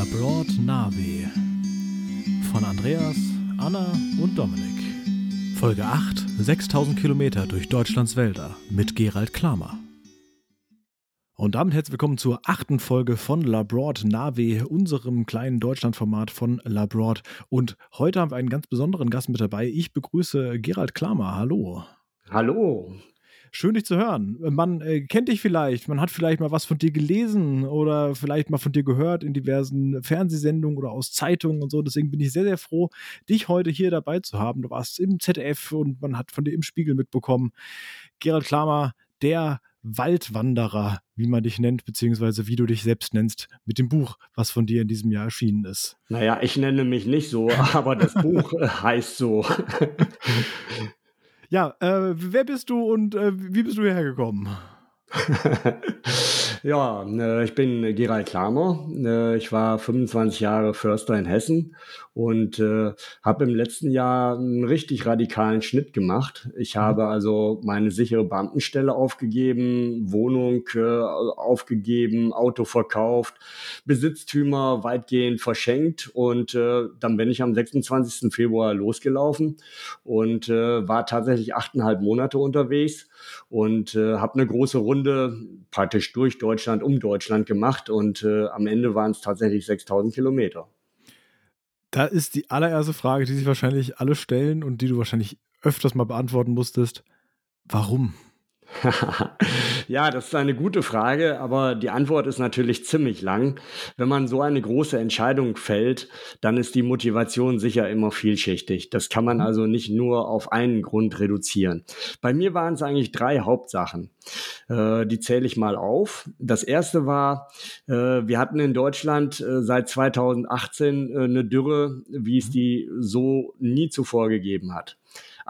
Labroad Nave von Andreas, Anna und Dominik. Folge 8: 6000 Kilometer durch Deutschlands Wälder mit Gerald Klamer. Und damit herzlich willkommen zur achten Folge von Labroad Nave, unserem kleinen Deutschlandformat von Labroad. Und heute haben wir einen ganz besonderen Gast mit dabei. Ich begrüße Gerald Klamer. Hallo. Hallo. Schön, dich zu hören. Man äh, kennt dich vielleicht, man hat vielleicht mal was von dir gelesen oder vielleicht mal von dir gehört in diversen Fernsehsendungen oder aus Zeitungen und so. Deswegen bin ich sehr, sehr froh, dich heute hier dabei zu haben. Du warst im ZDF und man hat von dir im Spiegel mitbekommen. Gerald Klamer, der Waldwanderer, wie man dich nennt, beziehungsweise wie du dich selbst nennst, mit dem Buch, was von dir in diesem Jahr erschienen ist. Naja, ich nenne mich nicht so, aber das Buch äh, heißt so. Ja, äh, wer bist du und äh, wie bist du hierher gekommen? ja, äh, ich bin Gerald Klamer. Äh, ich war 25 Jahre Förster in Hessen und äh, habe im letzten Jahr einen richtig radikalen Schnitt gemacht. Ich mhm. habe also meine sichere Beamtenstelle aufgegeben, Wohnung äh, aufgegeben, Auto verkauft, Besitztümer weitgehend verschenkt und äh, dann bin ich am 26. Februar losgelaufen und äh, war tatsächlich achteinhalb Monate unterwegs und äh, habe eine große Runde praktisch durch Deutschland, um Deutschland gemacht und äh, am Ende waren es tatsächlich 6000 Kilometer. Da ist die allererste Frage, die sich wahrscheinlich alle stellen und die du wahrscheinlich öfters mal beantworten musstest. Warum? ja, das ist eine gute Frage, aber die Antwort ist natürlich ziemlich lang. Wenn man so eine große Entscheidung fällt, dann ist die Motivation sicher immer vielschichtig. Das kann man mhm. also nicht nur auf einen Grund reduzieren. Bei mir waren es eigentlich drei Hauptsachen. Äh, die zähle ich mal auf. Das erste war, äh, wir hatten in Deutschland äh, seit 2018 äh, eine Dürre, wie es mhm. die so nie zuvor gegeben hat.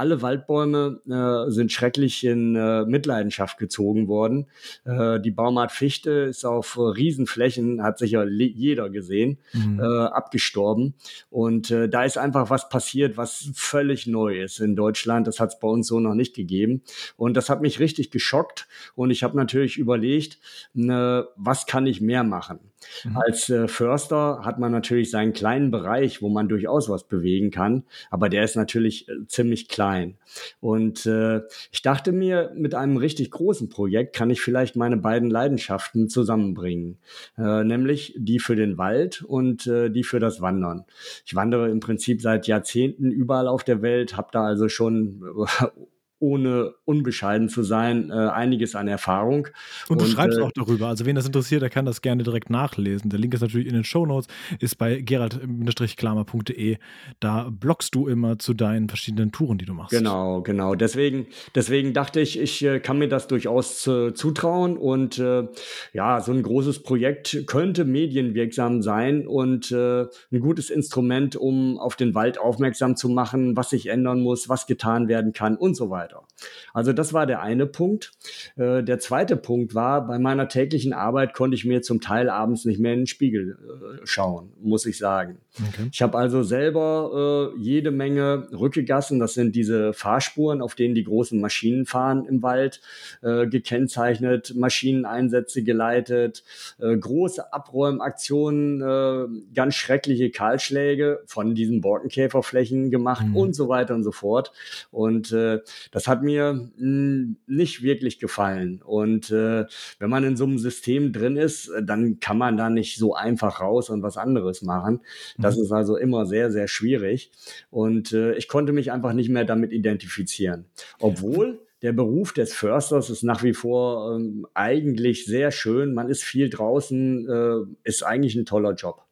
Alle Waldbäume äh, sind schrecklich in äh, Mitleidenschaft gezogen worden. Äh, die Baumart Fichte ist auf äh, Riesenflächen, hat sicher jeder gesehen, mhm. äh, abgestorben. Und äh, da ist einfach was passiert, was völlig neu ist in Deutschland. Das hat es bei uns so noch nicht gegeben. Und das hat mich richtig geschockt. Und ich habe natürlich überlegt, ne, was kann ich mehr machen? Mhm. Als äh, Förster hat man natürlich seinen kleinen Bereich, wo man durchaus was bewegen kann, aber der ist natürlich äh, ziemlich klein. Und äh, ich dachte mir, mit einem richtig großen Projekt kann ich vielleicht meine beiden Leidenschaften zusammenbringen, äh, nämlich die für den Wald und äh, die für das Wandern. Ich wandere im Prinzip seit Jahrzehnten überall auf der Welt, habe da also schon ohne unbescheiden zu sein, äh, einiges an Erfahrung. Und du und, schreibst äh, auch darüber. Also wen das interessiert, der kann das gerne direkt nachlesen. Der Link ist natürlich in den Show Notes, ist bei gerald-klamer.de. Da bloggst du immer zu deinen verschiedenen Touren, die du machst. Genau, genau. Deswegen, deswegen dachte ich, ich äh, kann mir das durchaus äh, zutrauen. Und äh, ja, so ein großes Projekt könnte medienwirksam sein und äh, ein gutes Instrument, um auf den Wald aufmerksam zu machen, was sich ändern muss, was getan werden kann und so weiter weiter. Also das war der eine Punkt. Äh, der zweite Punkt war, bei meiner täglichen Arbeit konnte ich mir zum Teil abends nicht mehr in den Spiegel äh, schauen, muss ich sagen. Okay. Ich habe also selber äh, jede Menge Rückegassen, das sind diese Fahrspuren, auf denen die großen Maschinen fahren im Wald, gekennzeichnet, Maschineneinsätze geleitet, große Abräumaktionen, ganz schreckliche Kahlschläge von diesen Borkenkäferflächen gemacht mhm. und so weiter und so fort. Und äh, das hat mir mh, hm, nicht wirklich gefallen. Und äh, wenn man in so einem System drin ist, dann kann man da nicht so einfach raus und was anderes machen. Das mhm. ist also immer sehr, sehr schwierig. Und äh, ich konnte mich einfach nicht mehr damit identifizieren. Obwohl der Beruf des Försters ist nach wie vor ähm, eigentlich sehr schön. Man ist viel draußen, äh, ist eigentlich ein toller Job.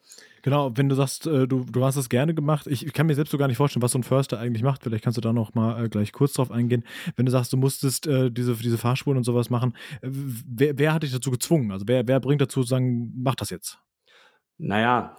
Genau, wenn du sagst, äh, du, du hast das gerne gemacht, ich, ich kann mir selbst so gar nicht vorstellen, was so ein Förster eigentlich macht. Vielleicht kannst du da noch mal äh, gleich kurz drauf eingehen. Wenn du sagst, du musstest äh, diese, diese Fahrspuren und sowas machen, äh, wer, wer hat dich dazu gezwungen? Also wer, wer bringt dazu zu sagen, mach das jetzt? Naja,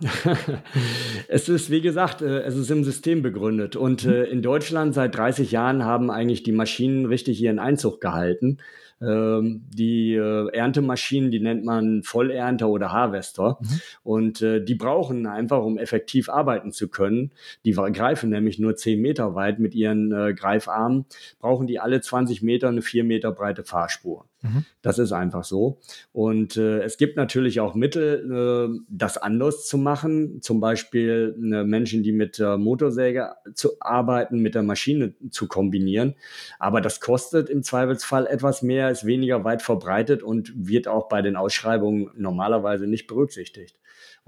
es ist, wie gesagt, äh, es ist im System begründet. Und mhm. in Deutschland seit 30 Jahren haben eigentlich die Maschinen richtig ihren Einzug gehalten. Ähm, die äh, Erntemaschinen, die nennt man Vollernter oder Harvester. Mhm. Und äh, die brauchen einfach, um effektiv arbeiten zu können, die greifen nämlich nur 10 Meter weit mit ihren äh, Greifarmen, brauchen die alle 20 Meter eine 4 Meter breite Fahrspur. Mhm. Das ist einfach so. Und äh, es gibt natürlich auch Mittel, äh, das anders zu machen. Zum Beispiel äh, Menschen, die mit Motorsäge zu arbeiten, mit der Maschine zu kombinieren. Aber das kostet im Zweifelsfall etwas mehr, ist weniger weit verbreitet und wird auch bei den Ausschreibungen normalerweise nicht berücksichtigt.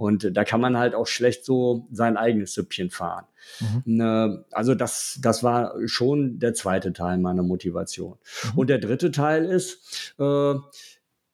Und da kann man halt auch schlecht so sein eigenes Süppchen fahren. Mhm. Ne, also das, das war schon der zweite Teil meiner Motivation. Mhm. Und der dritte Teil ist, äh,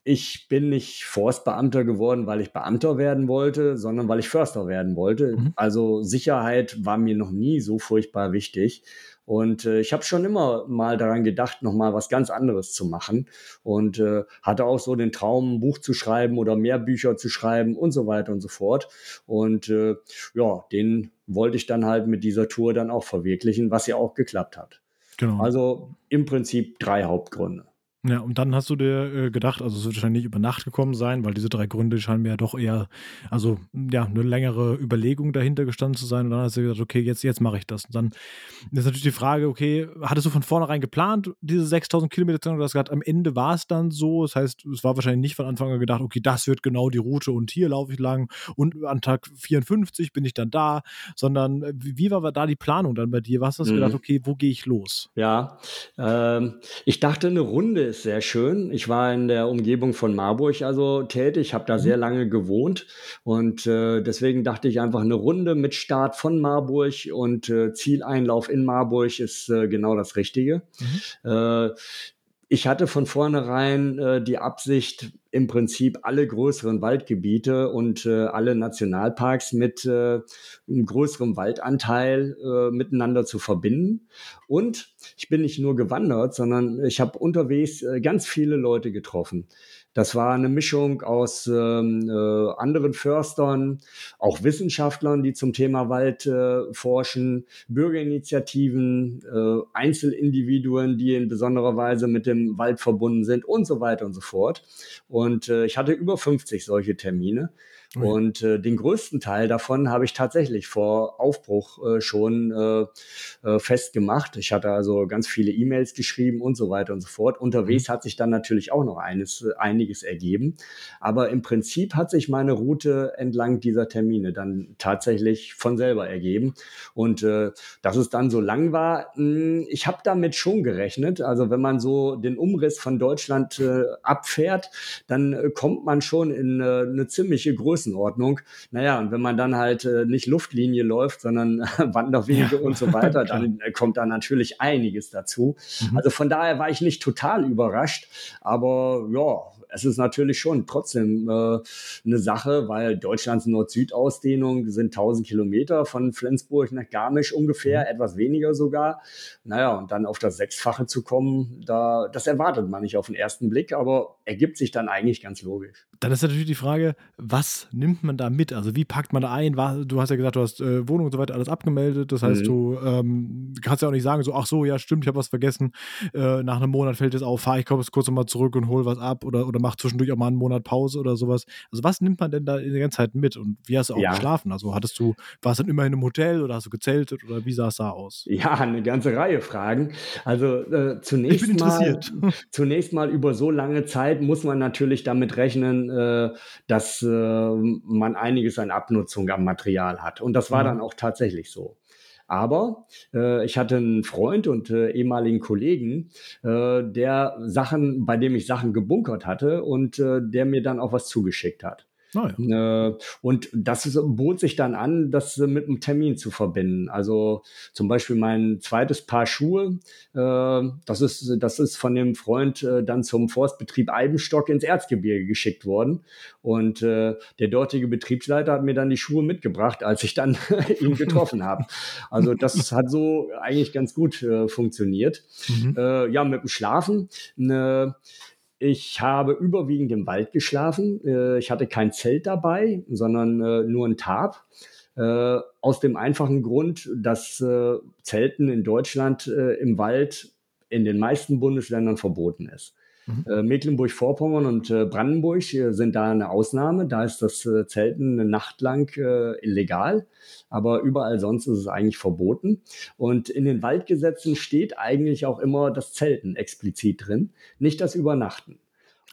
ich bin nicht Forstbeamter geworden, weil ich Beamter werden wollte, sondern weil ich Förster werden wollte. Mhm. Also Sicherheit war mir noch nie so furchtbar wichtig. Und äh, ich habe schon immer mal daran gedacht, nochmal was ganz anderes zu machen. Und äh, hatte auch so den Traum, ein Buch zu schreiben oder mehr Bücher zu schreiben und so weiter und so fort. Und äh, ja, den wollte ich dann halt mit dieser Tour dann auch verwirklichen, was ja auch geklappt hat. Genau. Also im Prinzip drei Hauptgründe. Ja, und dann hast du dir äh, gedacht, also es wird wahrscheinlich nicht über Nacht gekommen sein, weil diese drei Gründe scheinen mir ja doch eher, also ja, eine längere Überlegung dahinter gestanden zu sein. Und dann hast du gesagt, okay, jetzt, jetzt mache ich das. Und dann ist natürlich die Frage, okay, hattest du von vornherein geplant, diese 6000 Kilometer zu Du hast gesagt, am Ende war es dann so. Das heißt, es war wahrscheinlich nicht von Anfang an gedacht, okay, das wird genau die Route und hier laufe ich lang und an Tag 54 bin ich dann da, sondern äh, wie war da die Planung dann bei dir? Was hast du mhm. gedacht, okay, wo gehe ich los? Ja, ähm, ich dachte, eine Runde ist sehr schön. Ich war in der Umgebung von Marburg also tätig, habe da mhm. sehr lange gewohnt und äh, deswegen dachte ich einfach eine Runde mit Start von Marburg und äh, Zieleinlauf in Marburg ist äh, genau das Richtige. Mhm. Ich hatte von vornherein äh, die Absicht, im Prinzip alle größeren Waldgebiete und äh, alle Nationalparks mit äh, einem größeren Waldanteil äh, miteinander zu verbinden. Und ich bin nicht nur gewandert, sondern ich habe unterwegs äh, ganz viele Leute getroffen. Das war eine Mischung aus ähm, äh, anderen Förstern, auch Wissenschaftlern, die zum Thema Wald äh, forschen, Bürgerinitiativen, äh, Einzelindividuen, die in besonderer Weise mit dem Wald verbunden sind und so weiter und so fort. Und äh, ich hatte über 50 solche Termine. Und äh, den größten Teil davon habe ich tatsächlich vor Aufbruch äh, schon äh, äh, festgemacht. Ich hatte also ganz viele E-Mails geschrieben und so weiter und so fort. Unterwegs mhm. hat sich dann natürlich auch noch eines, äh, einiges ergeben. Aber im Prinzip hat sich meine Route entlang dieser Termine dann tatsächlich von selber ergeben. Und äh, dass es dann so lang war, mh, hm, ich habe damit schon gerechnet. Also wenn man so den Umriss von Deutschland äh, abfährt, dann äh, kommt man schon in äh, eine ziemliche Größe Größenordnung. Naja, und wenn man dann halt äh, nicht Luftlinie läuft, sondern Wanderwege ja. und so weiter, dann äh, kommt da natürlich einiges dazu. Mhm. Also von daher war ich nicht total überrascht, aber ja, es ist natürlich schon trotzdem äh, eine Sache, weil Deutschlands Nord-Süd-Ausdehnung sind 1000 Kilometer von Flensburg nach Garmisch ungefähr, mhm. etwas weniger sogar. Naja, und dann auf das Sechsfache zu kommen, da, das erwartet man nicht auf den ersten Blick, aber ergibt sich dann eigentlich ganz logisch. Dann ist natürlich die Frage, was nimmt man da mit? Also wie packt man da ein? Du hast ja gesagt, du hast äh, Wohnung und so weiter alles abgemeldet. Das heißt, mhm. du ähm, kannst ja auch nicht sagen, so, ach so, ja, stimmt, ich habe was vergessen. Äh, nach einem Monat fällt es auf, fahre ich kurz nochmal zurück und hol was ab oder, oder oder macht zwischendurch auch mal einen Monat Pause oder sowas. Also was nimmt man denn da in der ganzen Zeit mit und wie hast du auch ja. geschlafen? Also hattest du, warst du dann immer in einem Hotel oder hast du gezeltet oder wie sah es da aus? Ja, eine ganze Reihe Fragen. Also äh, zunächst mal, zunächst mal über so lange Zeit muss man natürlich damit rechnen, äh, dass äh, man einiges an Abnutzung am Material hat. Und das war mhm. dann auch tatsächlich so. Aber äh, ich hatte einen Freund und äh, ehemaligen Kollegen, äh, der Sachen, bei dem ich Sachen gebunkert hatte und äh, der mir dann auch was zugeschickt hat. Oh ja. Äh, und das bot sich dann an, das mit einem Termin zu verbinden. Also zum Beispiel mein zweites Paar Schuhe, äh, das, ist, das ist von dem Freund äh, dann zum Forstbetrieb Eibenstock ins Erzgebirge geschickt worden. Und äh, der dortige Betriebsleiter hat mir dann die Schuhe mitgebracht, als ich dann ihn getroffen habe. Also das hat so eigentlich ganz gut funktioniert. Mhm. Ja, mit dem Schlafen. Ich habe überwiegend im Wald geschlafen. Äh, ich hatte kein Zelt dabei, sondern äh, nur ein Tarp. Äh, aus dem einfachen Grund, dass Zelten in Deutschland im Wald in den meisten Bundesländern verboten ist. Mhm. Äh, Mecklenburg-Vorpommern und äh, Brandenburg sind da eine Ausnahme. Da ist das äh, Zelten eine Nacht lang illegal, aber überall sonst ist es eigentlich verboten. Und in den Waldgesetzen steht eigentlich auch immer das Zelten explizit drin, nicht das Übernachten.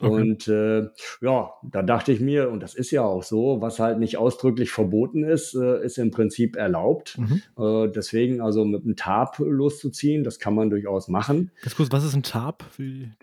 Okay. Und äh, ja, da dachte ich mir, und das ist ja auch so, was halt nicht ausdrücklich verboten ist, äh, ist im Prinzip erlaubt. Mhm. Äh, deswegen also mit einem Tarp loszuziehen, das kann man durchaus machen. Ganz kurz, was ist ein Tarp? Ein,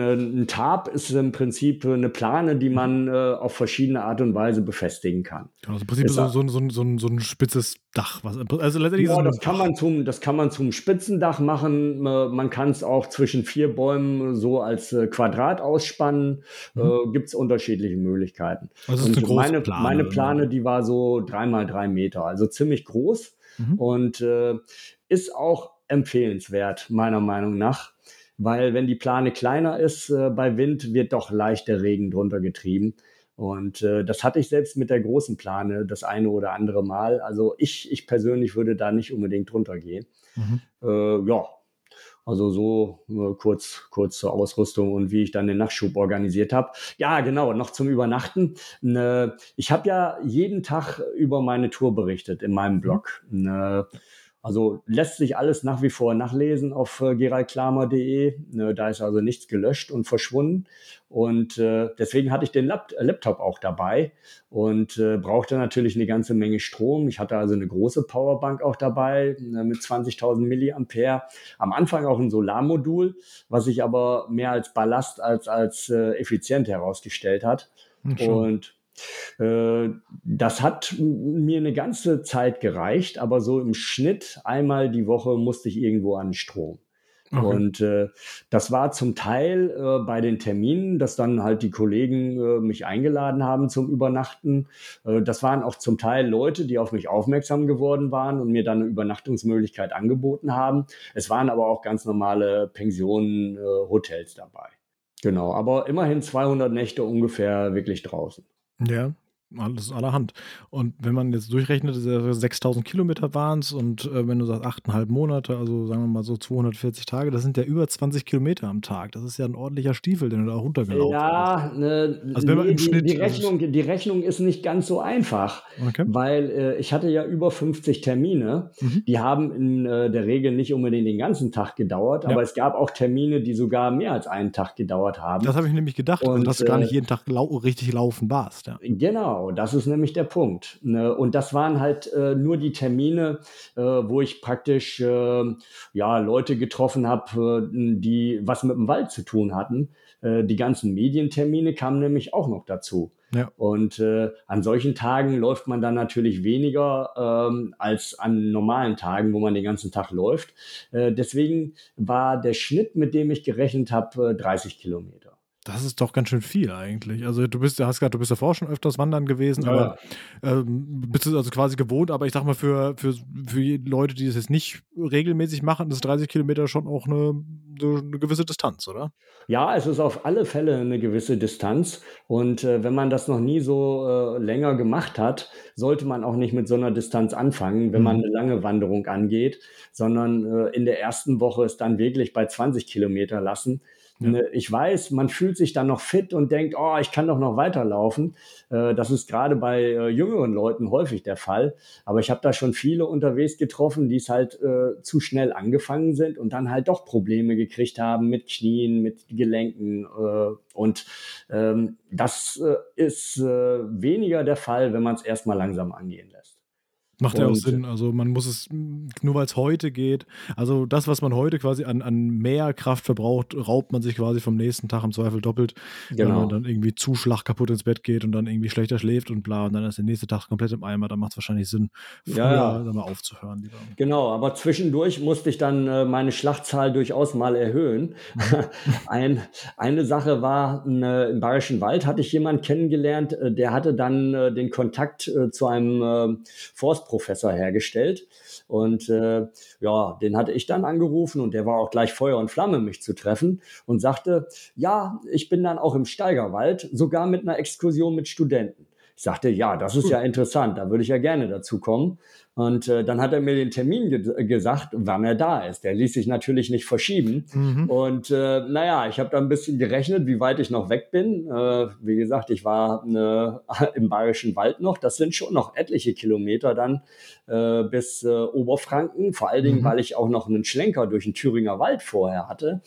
ein, Tarp ist im Prinzip eine Plane, die mhm. man äh, auf verschiedene Art und Weise befestigen kann. Genau, also im Prinzip so, so, so, so, ein, so ein spitzes Dach. Was, also letztendlich ja, das kann, man zum, das kann man zum Spitzendach machen. Äh, man kann es auch zwischen vier Bäumen so als äh, Quadrat ausspannen. Mhm. Äh, Gibt es unterschiedliche Möglichkeiten. Also eine meine, Plane, meine Plane, die war so drei mal drei Meter, also ziemlich groß mhm. und äh, ist auch empfehlenswert, meiner Meinung nach. Weil wenn die Plane kleiner ist, äh, bei Wind wird doch leichter Regen drunter getrieben. Und äh, das hatte ich selbst mit der großen Plane das eine oder andere Mal. Also ich, ich persönlich würde da nicht unbedingt drunter gehen. Mhm. Äh, ja, also so äh, kurz, kurz zur Ausrüstung und wie ich dann den Nachtschub organisiert habe. Ja, genau, noch zum Übernachten. Ne, ich habe ja jeden Tag über meine Tour berichtet in meinem Blog. Ne, also lässt sich alles nach wie vor nachlesen auf äh, geraldklamer.de. Ne, da ist also nichts gelöscht und verschwunden. Und äh, deswegen hatte ich den Lap Laptop auch dabei und äh, brauchte natürlich eine ganze Menge Strom. Ich hatte also eine große Powerbank auch dabei äh, mit 20.000 Milliampere. Am Anfang auch ein Solarmodul, was sich aber mehr als Ballast als als äh, effizient herausgestellt hat. Und äh, das hat mir eine ganze Zeit gereicht, aber so im Schnitt einmal die Woche musste ich irgendwo an Strom. Okay. Und äh, das war zum Teil äh, bei den Terminen, dass dann halt die Kollegen äh, mich eingeladen haben zum Übernachten. Äh, das waren auch zum Teil Leute, die auf mich aufmerksam geworden waren und mir dann eine Übernachtungsmöglichkeit angeboten haben. Es waren aber auch ganz normale Pensionen, äh, Hotels dabei. Genau, aber immerhin 200 Nächte ungefähr wirklich draußen. Ja, alles allerhand. Und wenn man jetzt durchrechnet, 6000 Kilometer waren es und äh, wenn du sagst 8,5 Monate, also sagen wir mal so 240 Tage, das sind ja über 20 Kilometer am Tag. Das ist ja ein ordentlicher Stiefel, den du da runtergelaufen ja, hast. Ne, also wenn man nee, im die, Schnitt, die, Rechnung, die Rechnung ist nicht ganz so einfach, okay. weil äh, ich hatte ja über 50 Termine. Mhm. Die haben in äh, der Regel nicht unbedingt den ganzen Tag gedauert, ja. aber es gab auch Termine, die sogar mehr als einen Tag gedauert haben. Das habe ich nämlich gedacht, und, dass du gar nicht äh, jeden Tag lau richtig laufen warst. Ja. Genau. Genau, das ist nämlich der Punkt. Ne? Und das waren halt äh, nur die Termine, äh, wo ich praktisch äh, ja Leute getroffen habe, äh, die was mit dem Wald zu tun hatten. Äh, die ganzen Medientermine kamen nämlich auch noch dazu. Ja. Und äh, an solchen Tagen läuft man dann natürlich weniger ähm, als an normalen Tagen, wo man den ganzen Tag läuft. deswegen war der Schnitt, mit dem ich gerechnet habe, 30 Kilometer. Das ist doch ganz schön viel eigentlich. Also du bist, hast gesagt, du bist ja vorher schon öfters wandern gewesen, ja, aber ähm, bist du also quasi gewohnt, aber ich sag mal, für, für, für Leute, die das jetzt nicht regelmäßig machen, ist 30 Kilometer schon auch eine, eine gewisse Distanz, oder? Ja, es ist auf alle Fälle eine gewisse Distanz. Und äh, wenn man das noch nie so äh, länger gemacht hat, sollte man auch nicht mit so einer Distanz anfangen, wenn mhm. man eine lange Wanderung angeht, sondern äh, in der ersten Woche es dann wirklich bei 20 Kilometer lassen ja. Ne, ich weiß, man fühlt sich dann noch fit und denkt, oh, ich kann doch noch weiterlaufen. Äh, das ist gerade bei äh, jüngeren Leuten häufig der Fall. Aber ich habe da schon viele unterwegs getroffen, die es halt äh, zu schnell angefangen sind und dann halt doch Probleme gekriegt haben mit Knien, mit Gelenken. und ähm, das ist weniger der Fall, wenn man es erstmal langsam angehen lässt. Macht ja auch Sinn. Also man muss es, nur weil es heute geht, also das, was man heute quasi an, an mehr Kraft verbraucht, raubt man sich quasi vom nächsten Tag im Zweifel doppelt. Genau. Wenn man dann irgendwie zu schlag kaputt ins Bett geht und dann irgendwie schlechter schläft und bla und dann ist der nächste Tag komplett im Eimer, dann macht es wahrscheinlich Sinn, früher ja, ja. mal aufzuhören. Lieber. Genau, aber zwischendurch musste ich dann äh, meine Schlachtzahl durchaus mal erhöhen. Ein, eine Sache war, äh, im Bayerischen Wald hatte ich jemanden kennengelernt, äh, der hatte dann äh, den Kontakt äh, zu einem äh, Forst Professor hergestellt. Und äh, ja, den hatte ich dann angerufen und der war auch gleich Feuer und Flamme, mich zu treffen und sagte, ja, ich bin dann auch im Steigerwald, sogar mit einer Exkursion mit Studenten. Ich sagte, ja, das ist ja interessant, da würde ich ja gerne dazu kommen. Und äh, dann hat er mir den Termin ge gesagt, wann er da ist. Der ließ sich natürlich nicht verschieben. Mhm. Und äh, naja, ich habe da ein bisschen gerechnet, wie weit ich noch weg bin. Äh, wie gesagt, ich war äh, im Bayerischen Wald noch. Das sind schon noch etliche Kilometer dann äh, bis äh, Oberfranken. Vor allen Dingen, mhm. weil ich auch noch einen Schlenker durch den Thüringer Wald vorher hatte.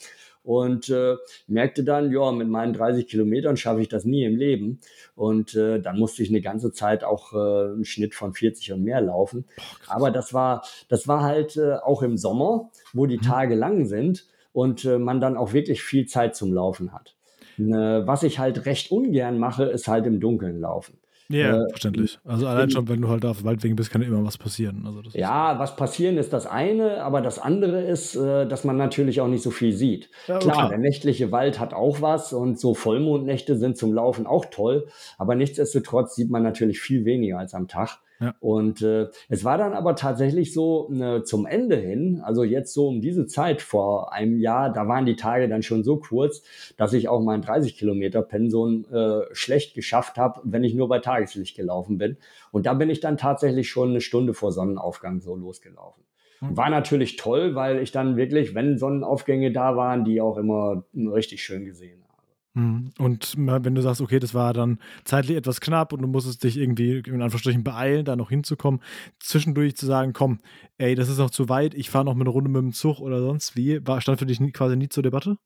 Und äh, merkte dann, ja, mit meinen 30 Kilometern schaffe ich das nie im Leben. Und äh, dann musste ich eine ganze Zeit auch äh, einen Schnitt von 40 und mehr laufen. Oh, Aber das war, das war halt äh, auch im Sommer, wo die mhm. Tage lang sind und äh, man dann auch wirklich viel Zeit zum Laufen hat. Ne, was ich halt recht ungern mache, ist halt im Dunkeln laufen. Ja, äh, verständlich. Also allein schon, wenn du halt auf Waldwegen bist, kann immer was passieren. Also ja, was passieren ist das eine, aber das andere ist, äh, dass man natürlich auch nicht so viel sieht. Ja, klar, klar, der nächtliche Wald hat auch was und so Vollmondnächte sind zum Laufen auch toll, aber nichtsdestotrotz sieht man natürlich viel weniger als am Tag. Ja. Und äh, es war dann aber tatsächlich so ne, zum Ende hin, also jetzt so um diese Zeit vor einem Jahr, da waren die Tage dann schon so kurz, dass ich auch mein 30 Kilometer Pension äh, schlecht geschafft habe, wenn ich nur bei Tageslicht gelaufen bin. Und da bin ich dann tatsächlich schon eine Stunde vor Sonnenaufgang so losgelaufen. Mhm. War natürlich toll, weil ich dann wirklich, wenn Sonnenaufgänge da waren, die auch immer richtig schön gesehen habe. Mhm. Und wenn du sagst, okay, das war dann zeitlich etwas knapp und du musstest dich irgendwie in Anführungsstrichen beeilen, da noch hinzukommen, zwischendurch zu sagen, komm, ey, das ist noch zu weit, ich fahre noch eine Runde mit dem Zug oder sonst wie, war, stand für dich quasi nie zur Debatte?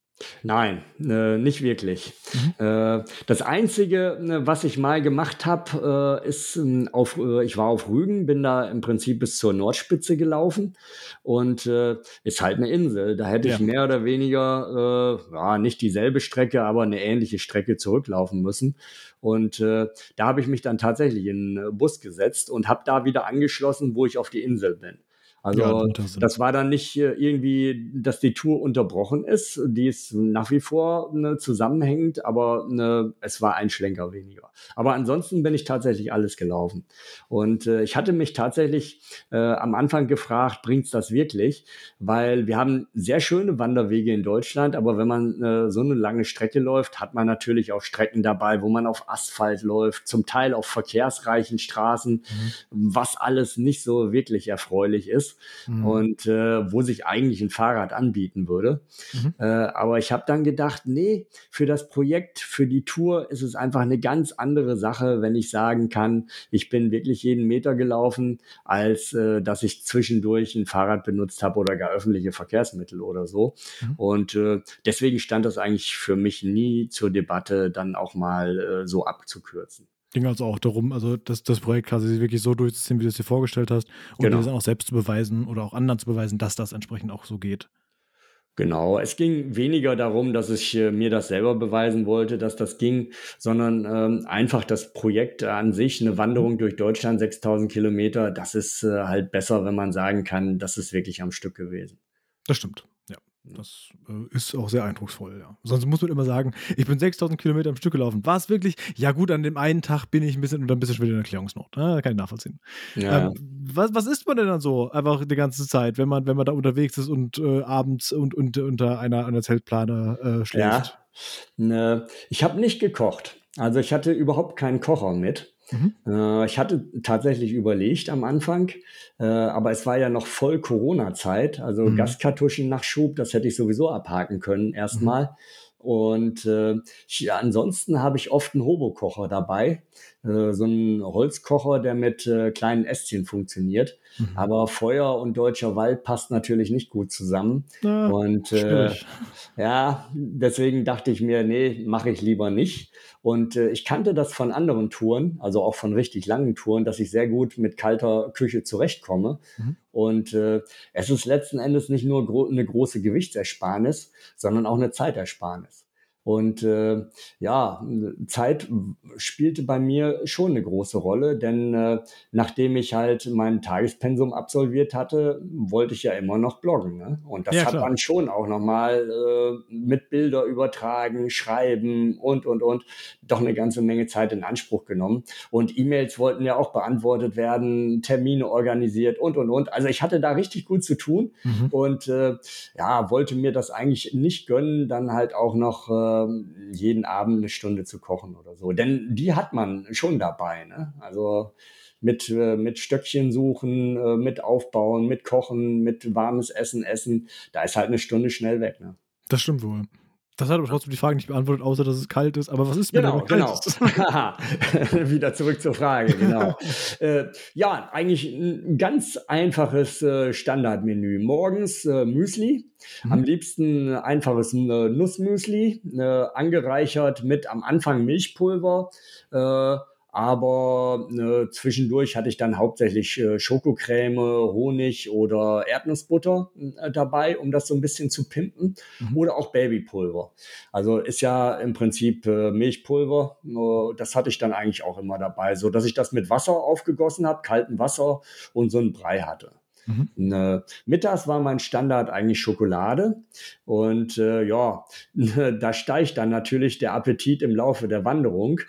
Nein, äh, nicht wirklich. Mhm. Äh, das Einzige, ne, was ich mal gemacht habe, äh, ist ähm, auf, äh, ich war auf Rügen, bin da im Prinzip bis zur Nordspitze gelaufen und äh, ist halt eine Insel. Da hätte ja. ich mehr oder weniger, äh, ja, nicht dieselbe Strecke, aber eine ähnliche Strecke zurücklaufen müssen. Und da habe ich mich dann tatsächlich in einen Bus gesetzt und habe da wieder angeschlossen, wo ich auf die Insel bin. Also ja, das war dann nicht äh, irgendwie, dass die Tour unterbrochen ist. Die ist nach wie vor ne, zusammenhängend, aber ne, es war ein Schlenker weniger. Aber ansonsten bin ich tatsächlich alles gelaufen. Und äh, ich hatte mich tatsächlich äh, am Anfang gefragt, bringt's das wirklich? Weil wir haben sehr schöne Wanderwege in Deutschland, aber wenn man äh, so eine lange Strecke läuft, hat man natürlich auch Strecken dabei, wo man auf Asphalt läuft, zum Teil auf verkehrsreichen Straßen, mhm. was alles nicht so wirklich erfreulich ist mhm. und äh, wo sich eigentlich ein Fahrrad anbieten würde. Mhm. Äh, aber ich habe dann gedacht, nee, für das Projekt, für die Tour ist es einfach eine ganz andere Sache, wenn ich sagen kann, ich bin wirklich jeden Meter gelaufen, als äh, dass ich zwischendurch ein Fahrrad benutzt habe oder gar öffentliche Verkehrsmittel oder so. Mhm. Und äh, deswegen stand das eigentlich für mich nie zur Debatte, dann auch mal äh, so abzukürzen ging also auch darum, also das, das Projekt quasi wirklich so durchzuziehen, wie du es dir vorgestellt hast, und genau. dir dann auch selbst zu beweisen oder auch anderen zu beweisen, dass das entsprechend auch so geht. Genau, es ging weniger darum, dass ich äh, mir das selber beweisen wollte, dass das ging, sondern ähm, einfach das Projekt an sich, eine Wanderung durch Deutschland, 6000 Kilometer, das ist äh, halt besser, wenn man sagen kann, das ist wirklich am Stück gewesen. Das stimmt. Das äh, ist auch sehr eindrucksvoll, ja. Sonst muss man immer sagen, ich bin 6000 Kilometer am Stück gelaufen. War es wirklich? Ja, gut, an dem einen Tag bin ich ein bisschen und dann bist du schon wieder in Erklärungsnot. Ne? Kann ich nachvollziehen. Ja. Ähm, was, was isst man denn dann so einfach die ganze Zeit, wenn man, wenn man da unterwegs ist und äh, abends und, und unter einer, einer Zeltplane äh, schläft? Ja, ne, ich habe nicht gekocht. Also ich hatte überhaupt keinen Kocher mit. Mhm. Äh, ich hatte tatsächlich überlegt am Anfang, äh, aber es war ja noch voll Corona-Zeit, also mhm. Gaskartuschen-Nachschub, das hätte ich sowieso abhaken können erstmal. Mhm. Und äh, ja, ansonsten habe ich oft einen Hobokocher dabei, äh, so einen Holzkocher, der mit äh, kleinen Ästchen funktioniert. Mhm. Aber Feuer und deutscher Wald passt natürlich nicht gut zusammen. Ja, und äh, ja, deswegen dachte ich mir, nee, mache ich lieber nicht. Und äh, ich kannte das von anderen Touren, also auch von richtig langen Touren, dass ich sehr gut mit kalter Küche zurechtkomme. Mhm. Und äh, es ist letzten Endes nicht nur gro eine große Gewichtsersparnis, sondern auch eine Zeitersparnis. Und äh, ja, Zeit spielte bei mir schon eine große Rolle, denn äh, nachdem ich halt mein Tagespensum absolviert hatte, wollte ich ja immer noch bloggen. Ne? Und das ja, hat dann schon auch nochmal äh, mit Bilder übertragen, schreiben und, und, und doch eine ganze Menge Zeit in Anspruch genommen. Und E-Mails wollten ja auch beantwortet werden, Termine organisiert und, und, und. Also ich hatte da richtig gut zu tun mhm. und äh, ja, wollte mir das eigentlich nicht gönnen, dann halt auch noch äh, ähm, jeden Abend eine Stunde zu kochen oder so. Denn die hat man schon dabei. Ne? Also mit, äh, mit Stöckchen suchen, äh, mit aufbauen, mit kochen, mit warmes Essen essen. Da ist halt eine Stunde schnell weg. Ne? Das stimmt wohl. Das hat aber trotzdem die Frage nicht beantwortet, außer dass es kalt ist. Aber was ist wenn genau. genau. Wieder zurück zur Frage, genau. äh, ja, eigentlich ein ganz einfaches äh, Standardmenü. Morgens äh, Müsli, mhm. am liebsten einfaches äh, Nussmüsli, äh, angereichert mit am Anfang Milchpulver, äh, aber äh, zwischendurch hatte ich dann hauptsächlich äh, Schokocreme, Honig oder Erdnussbutter äh, dabei, um das so ein bisschen zu pimpen. Mhm. Oder auch Babypulver. Also ist ja im Prinzip äh, Milchpulver. Äh, das hatte ich dann eigentlich auch immer dabei, so dass ich das mit Wasser aufgegossen habe, kaltem Wasser und so einen Brei hatte. Mhm. Äh, mittags war mein Standard eigentlich Schokolade. Und äh, ja, da steigt dann natürlich der Appetit im Laufe der Wanderung.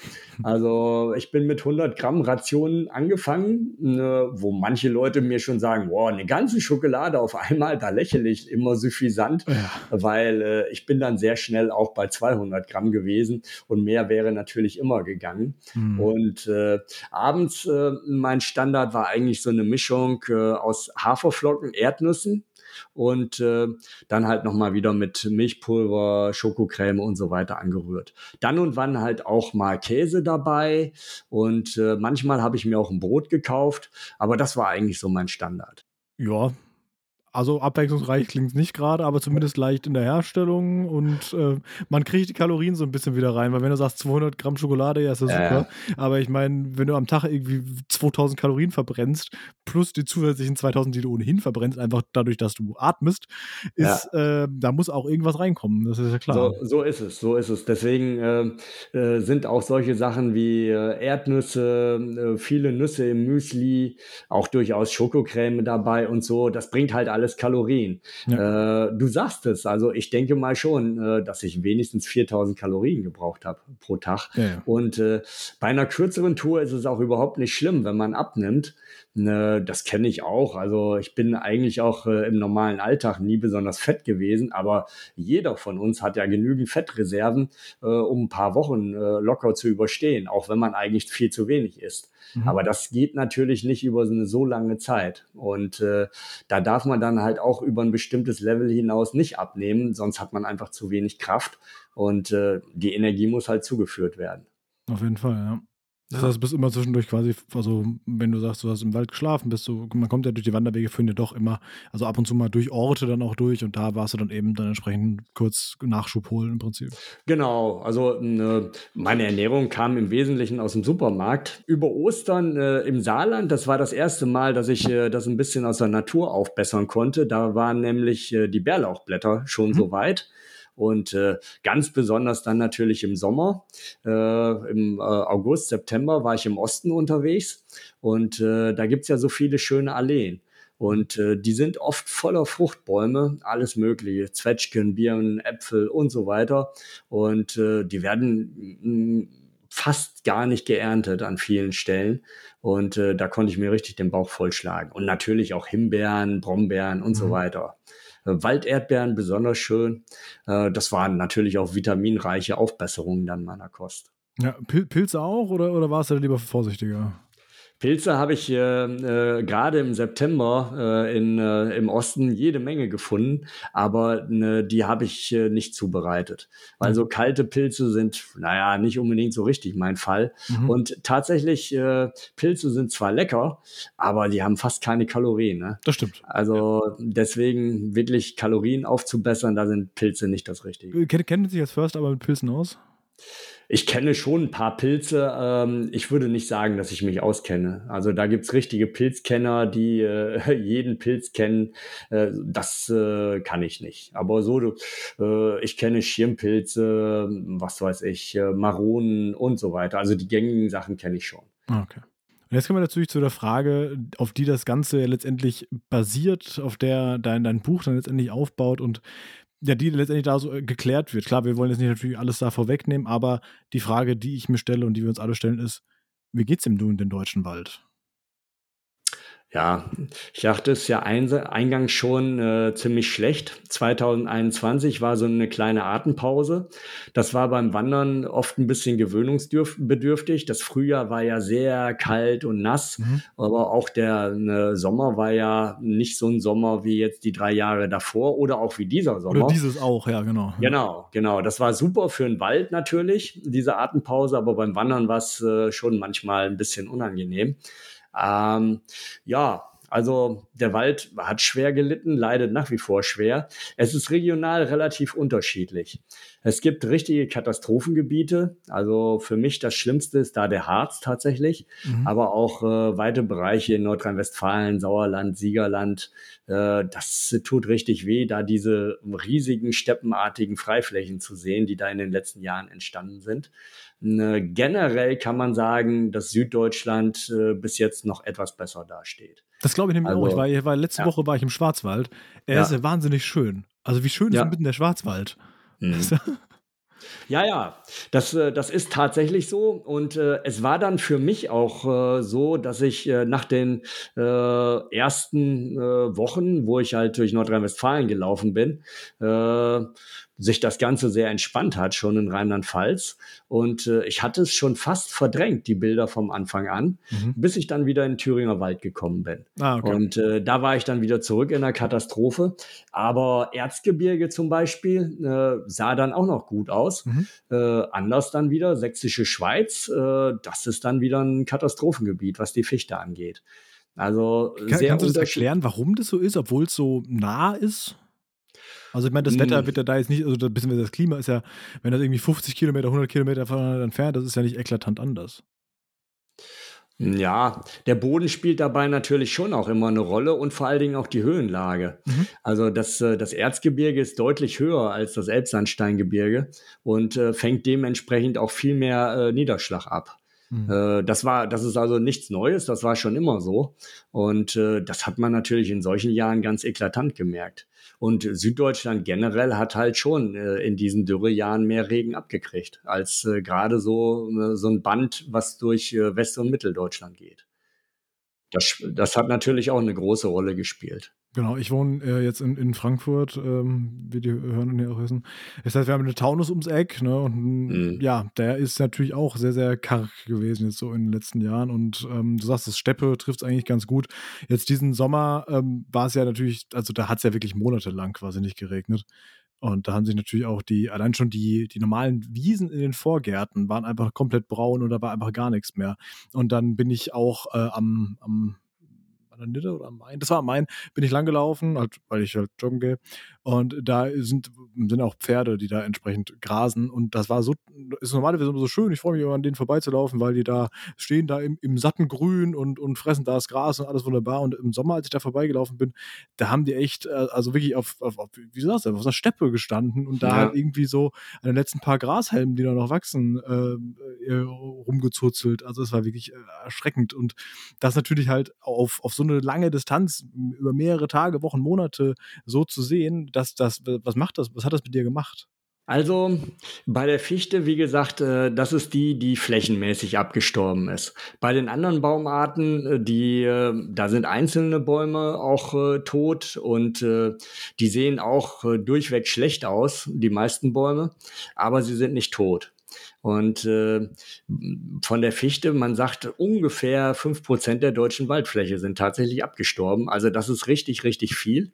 Also ich bin mit 100 Gramm Rationen angefangen, äh, wo manche Leute mir schon sagen, wow, eine ganze Schokolade auf einmal, da lächle ich immer suffisant, ja. weil äh, ich bin dann sehr schnell auch bei 200 Gramm gewesen und mehr wäre natürlich immer gegangen. Mhm. Und äh, abends äh, mein Standard war eigentlich so eine Mischung äh, aus Haferflocken, Erdnüssen und äh, dann halt nochmal wieder mit Milchpulver, Schokocreme und so weiter angerührt. Dann und wann halt auch mal Käse dabei und äh, manchmal habe ich mir auch ein Brot gekauft, aber das war eigentlich so mein Standard. Ja, also abwechslungsreich klingt es nicht gerade, aber zumindest leicht in der Herstellung und äh, man kriegt die Kalorien so ein bisschen wieder rein, weil wenn du sagst 200 Gramm Schokolade, ja, ist das ja, super. Aber ich meine, wenn du am Tag irgendwie 2000 Kalorien verbrennst, plus die zusätzlichen 2000, die du ohnehin verbrennst, einfach dadurch, dass du atmest, ist, ja. äh, da muss auch irgendwas reinkommen. Das ist ja klar. So, so ist es, so ist es. Deswegen äh, äh sind auch solche Sachen wie äh, Erdnüsse, äh, viele Nüsse im Müsli, auch durchaus Schokocreme dabei und so. Das bringt halt alles alles Kalorien. Ja. Äh, du sagst es, also ich denke mal schon, äh, dass ich wenigstens 4000 Kalorien gebraucht habe pro Tag. Ja, ja. Und äh, bei einer kürzeren Tour ist es auch überhaupt nicht schlimm, wenn man abnimmt. Ne, das kenne ich auch. Also ich bin eigentlich auch äh, im normalen Alltag nie besonders fett gewesen, aber jeder von uns hat ja genügend Fettreserven, äh, um ein paar Wochen äh, locker zu überstehen, auch wenn man eigentlich viel zu wenig isst. Mhm. Aber das geht natürlich nicht über so eine so lange Zeit. Und äh, da darf man dann halt auch über ein bestimmtes Level hinaus nicht abnehmen, sonst hat man einfach zu wenig Kraft und äh, die Energie muss halt zugeführt werden. Auf jeden Fall, ja. Das heißt, du bist immer zwischendurch quasi, also wenn du sagst, du hast im Wald geschlafen, bist du, man kommt ja durch die Wanderwege, führen ja doch immer, also ab und zu mal durch Orte dann auch durch und da warst du dann eben dann entsprechend kurz Nachschub holen im Prinzip. Genau, also ne, meine Ernährung kam im Wesentlichen aus dem Supermarkt. Über Ostern äh, im Saarland, das war das erste Mal, dass ich äh, das ein bisschen aus der Natur aufbessern konnte. Da waren nämlich äh, die Bärlauchblätter schon mhm. so weit. Und äh, ganz besonders dann natürlich im Sommer, äh, im äh, August, September war ich im Osten unterwegs und äh, da gibt's ja so viele schöne Alleen. Und äh, die sind oft voller Fruchtbäume, alles mögliche, Zwetschgen, Birnen, Äpfel und so weiter. Und äh, die werden fast gar nicht geerntet an vielen Stellen. Und äh, da konnte ich mir richtig den Bauch vollschlagen. Und natürlich auch Himbeeren, Brombeeren und mhm. so weiter. Walderdbeeren besonders schön. Äh, das waren natürlich auch vitaminreiche Aufbesserungen dann meiner Kost. Ja, Pilze auch oder, oder warst du lieber vorsichtiger? Pilze habe ich äh, äh, gerade im September äh, in, äh, im Osten jede Menge gefunden, aber ne, die habe ich äh, nicht zubereitet. Weil mhm. so kalte Pilze sind, naja, nicht unbedingt so richtig mein Fall. Mhm. Und tatsächlich, äh, Pilze sind zwar lecker, aber die haben fast keine Kalorien. Ne? Das stimmt. Also ja. deswegen wirklich Kalorien aufzubessern, da sind Pilze nicht das Richtige. Kennen Sie sich als Förster aber mit Pilzen aus? Ich kenne schon ein paar Pilze. Ähm, ich würde nicht sagen, dass ich mich auskenne. Also da gibt's richtige Pilzkenner, die äh, jeden Pilz kennen. Äh, das äh, kann ich nicht. Aber so, äh, ich kenne Schirmpilze, was weiß ich, äh, Maronen und so weiter. Also die gängigen Sachen kenne ich schon. Okay. Und jetzt kommen wir natürlich zu der Frage, auf die das Ganze letztendlich basiert, auf der dein, dein Buch dann letztendlich aufbaut und ja, die letztendlich da so äh, geklärt wird. Klar, wir wollen jetzt nicht natürlich alles da vorwegnehmen, aber die Frage, die ich mir stelle und die wir uns alle stellen, ist, wie geht's dem in den deutschen Wald? Ja, ich dachte es ja eingangs schon äh, ziemlich schlecht. 2021 war so eine kleine Atempause. Das war beim Wandern oft ein bisschen gewöhnungsbedürftig. Das Frühjahr war ja sehr kalt und nass, mhm. aber auch der ne, Sommer war ja nicht so ein Sommer wie jetzt die drei Jahre davor oder auch wie dieser Sommer. Oder dieses auch, ja, genau. Genau, genau. Das war super für den Wald natürlich, diese Atempause, aber beim Wandern war es äh, schon manchmal ein bisschen unangenehm. Ähm, ja, also der Wald hat schwer gelitten, leidet nach wie vor schwer. Es ist regional relativ unterschiedlich. Es gibt richtige Katastrophengebiete. Also für mich das Schlimmste ist da der Harz tatsächlich, mhm. aber auch äh, weite Bereiche in Nordrhein-Westfalen, Sauerland, Siegerland. Äh, das tut richtig weh, da diese riesigen steppenartigen Freiflächen zu sehen, die da in den letzten Jahren entstanden sind. Äh, generell kann man sagen, dass Süddeutschland äh, bis jetzt noch etwas besser dasteht. Das glaube ich nämlich also, auch. Ich war, ich war letzte ja. Woche war ich im Schwarzwald. Er ja. ist ja wahnsinnig schön. Also wie schön ja. ist mitten der Schwarzwald? Mhm. Ja, ja, das, äh, das ist tatsächlich so. Und äh, es war dann für mich auch äh, so, dass ich äh, nach den äh, ersten äh, Wochen, wo ich halt durch Nordrhein-Westfalen gelaufen bin, sich das Ganze sehr entspannt hat, schon in Rheinland-Pfalz. Und äh, ich hatte es schon fast verdrängt, die Bilder vom Anfang an, mhm. bis ich dann wieder in den Thüringer Wald gekommen bin. Ah, okay. Und äh, da war ich dann wieder zurück in der Katastrophe. Aber Erzgebirge zum Beispiel äh, sah dann auch noch gut aus. Mhm. Äh, anders dann wieder, Sächsische Schweiz, äh, das ist dann wieder ein Katastrophengebiet, was die Fichte angeht. Also Kann, sehr Kannst du das erklären, warum das so ist, obwohl es so nah ist? Also ich meine, das Wetter hm. wird ja da jetzt nicht, also das, das Klima ist ja, wenn das irgendwie 50 Kilometer, 100 Kilometer voneinander entfernt, das ist ja nicht eklatant anders. Ja, der Boden spielt dabei natürlich schon auch immer eine Rolle und vor allen Dingen auch die Höhenlage. Mhm. Also das, äh, das Erzgebirge ist deutlich höher als das Elbsandsteingebirge und äh, fängt dementsprechend auch viel mehr äh, Niederschlag ab. Mhm. Das war, das ist also nichts Neues, das war schon immer so. Und äh, das hat man natürlich in solchen Jahren ganz eklatant gemerkt. Und Süddeutschland generell hat halt schon äh, in diesen Dürrejahren mehr Regen abgekriegt als äh, gerade so, äh, so ein Band, was durch West- und Mitteldeutschland geht. Das, das hat natürlich auch eine große Rolle gespielt. Genau, ich wohne äh, jetzt in, in Frankfurt, ähm, wie die hören und hier auch wissen. Das heißt, wir haben eine Taunus ums Eck, ne? Und mhm. ja, der ist natürlich auch sehr, sehr karg gewesen jetzt so in den letzten Jahren. Und ähm, du sagst, das Steppe trifft es eigentlich ganz gut. Jetzt diesen Sommer ähm, war es ja natürlich, also da hat es ja wirklich monatelang quasi nicht geregnet. Und da haben sich natürlich auch die, allein schon die, die normalen Wiesen in den Vorgärten waren einfach komplett braun und da war einfach gar nichts mehr. Und dann bin ich auch äh, am, am der Nidde oder am Main, das war am Main, bin ich langgelaufen, halt, weil ich halt joggen gehe. Und da sind, sind auch Pferde, die da entsprechend grasen. Und das war so, ist normalerweise immer so schön. Ich freue mich immer an denen vorbeizulaufen, weil die da stehen da im, im satten Grün und, und fressen da das Gras und alles wunderbar. Und im Sommer, als ich da vorbeigelaufen bin, da haben die echt, äh, also wirklich auf, auf, auf wie sagst du, auf der Steppe gestanden und da ja. halt irgendwie so an den letzten paar Grashelmen, die da noch wachsen, äh, rumgezuzelt. Also es war wirklich äh, erschreckend. Und das natürlich halt auf, auf so eine lange Distanz über mehrere Tage, Wochen, Monate so zu sehen, das, das, was macht das, was hat das mit dir gemacht? Also bei der Fichte, wie gesagt, äh, das ist die, die flächenmäßig abgestorben ist. Bei den anderen Baumarten, äh, die, äh, da sind einzelne Bäume auch tot und die sehen auch durchweg schlecht aus, die meisten Bäume, aber sie sind nicht tot. Und äh, von der Fichte, man sagt, ungefähr fünf Prozent der deutschen Waldfläche sind tatsächlich abgestorben. Also das ist richtig, richtig viel.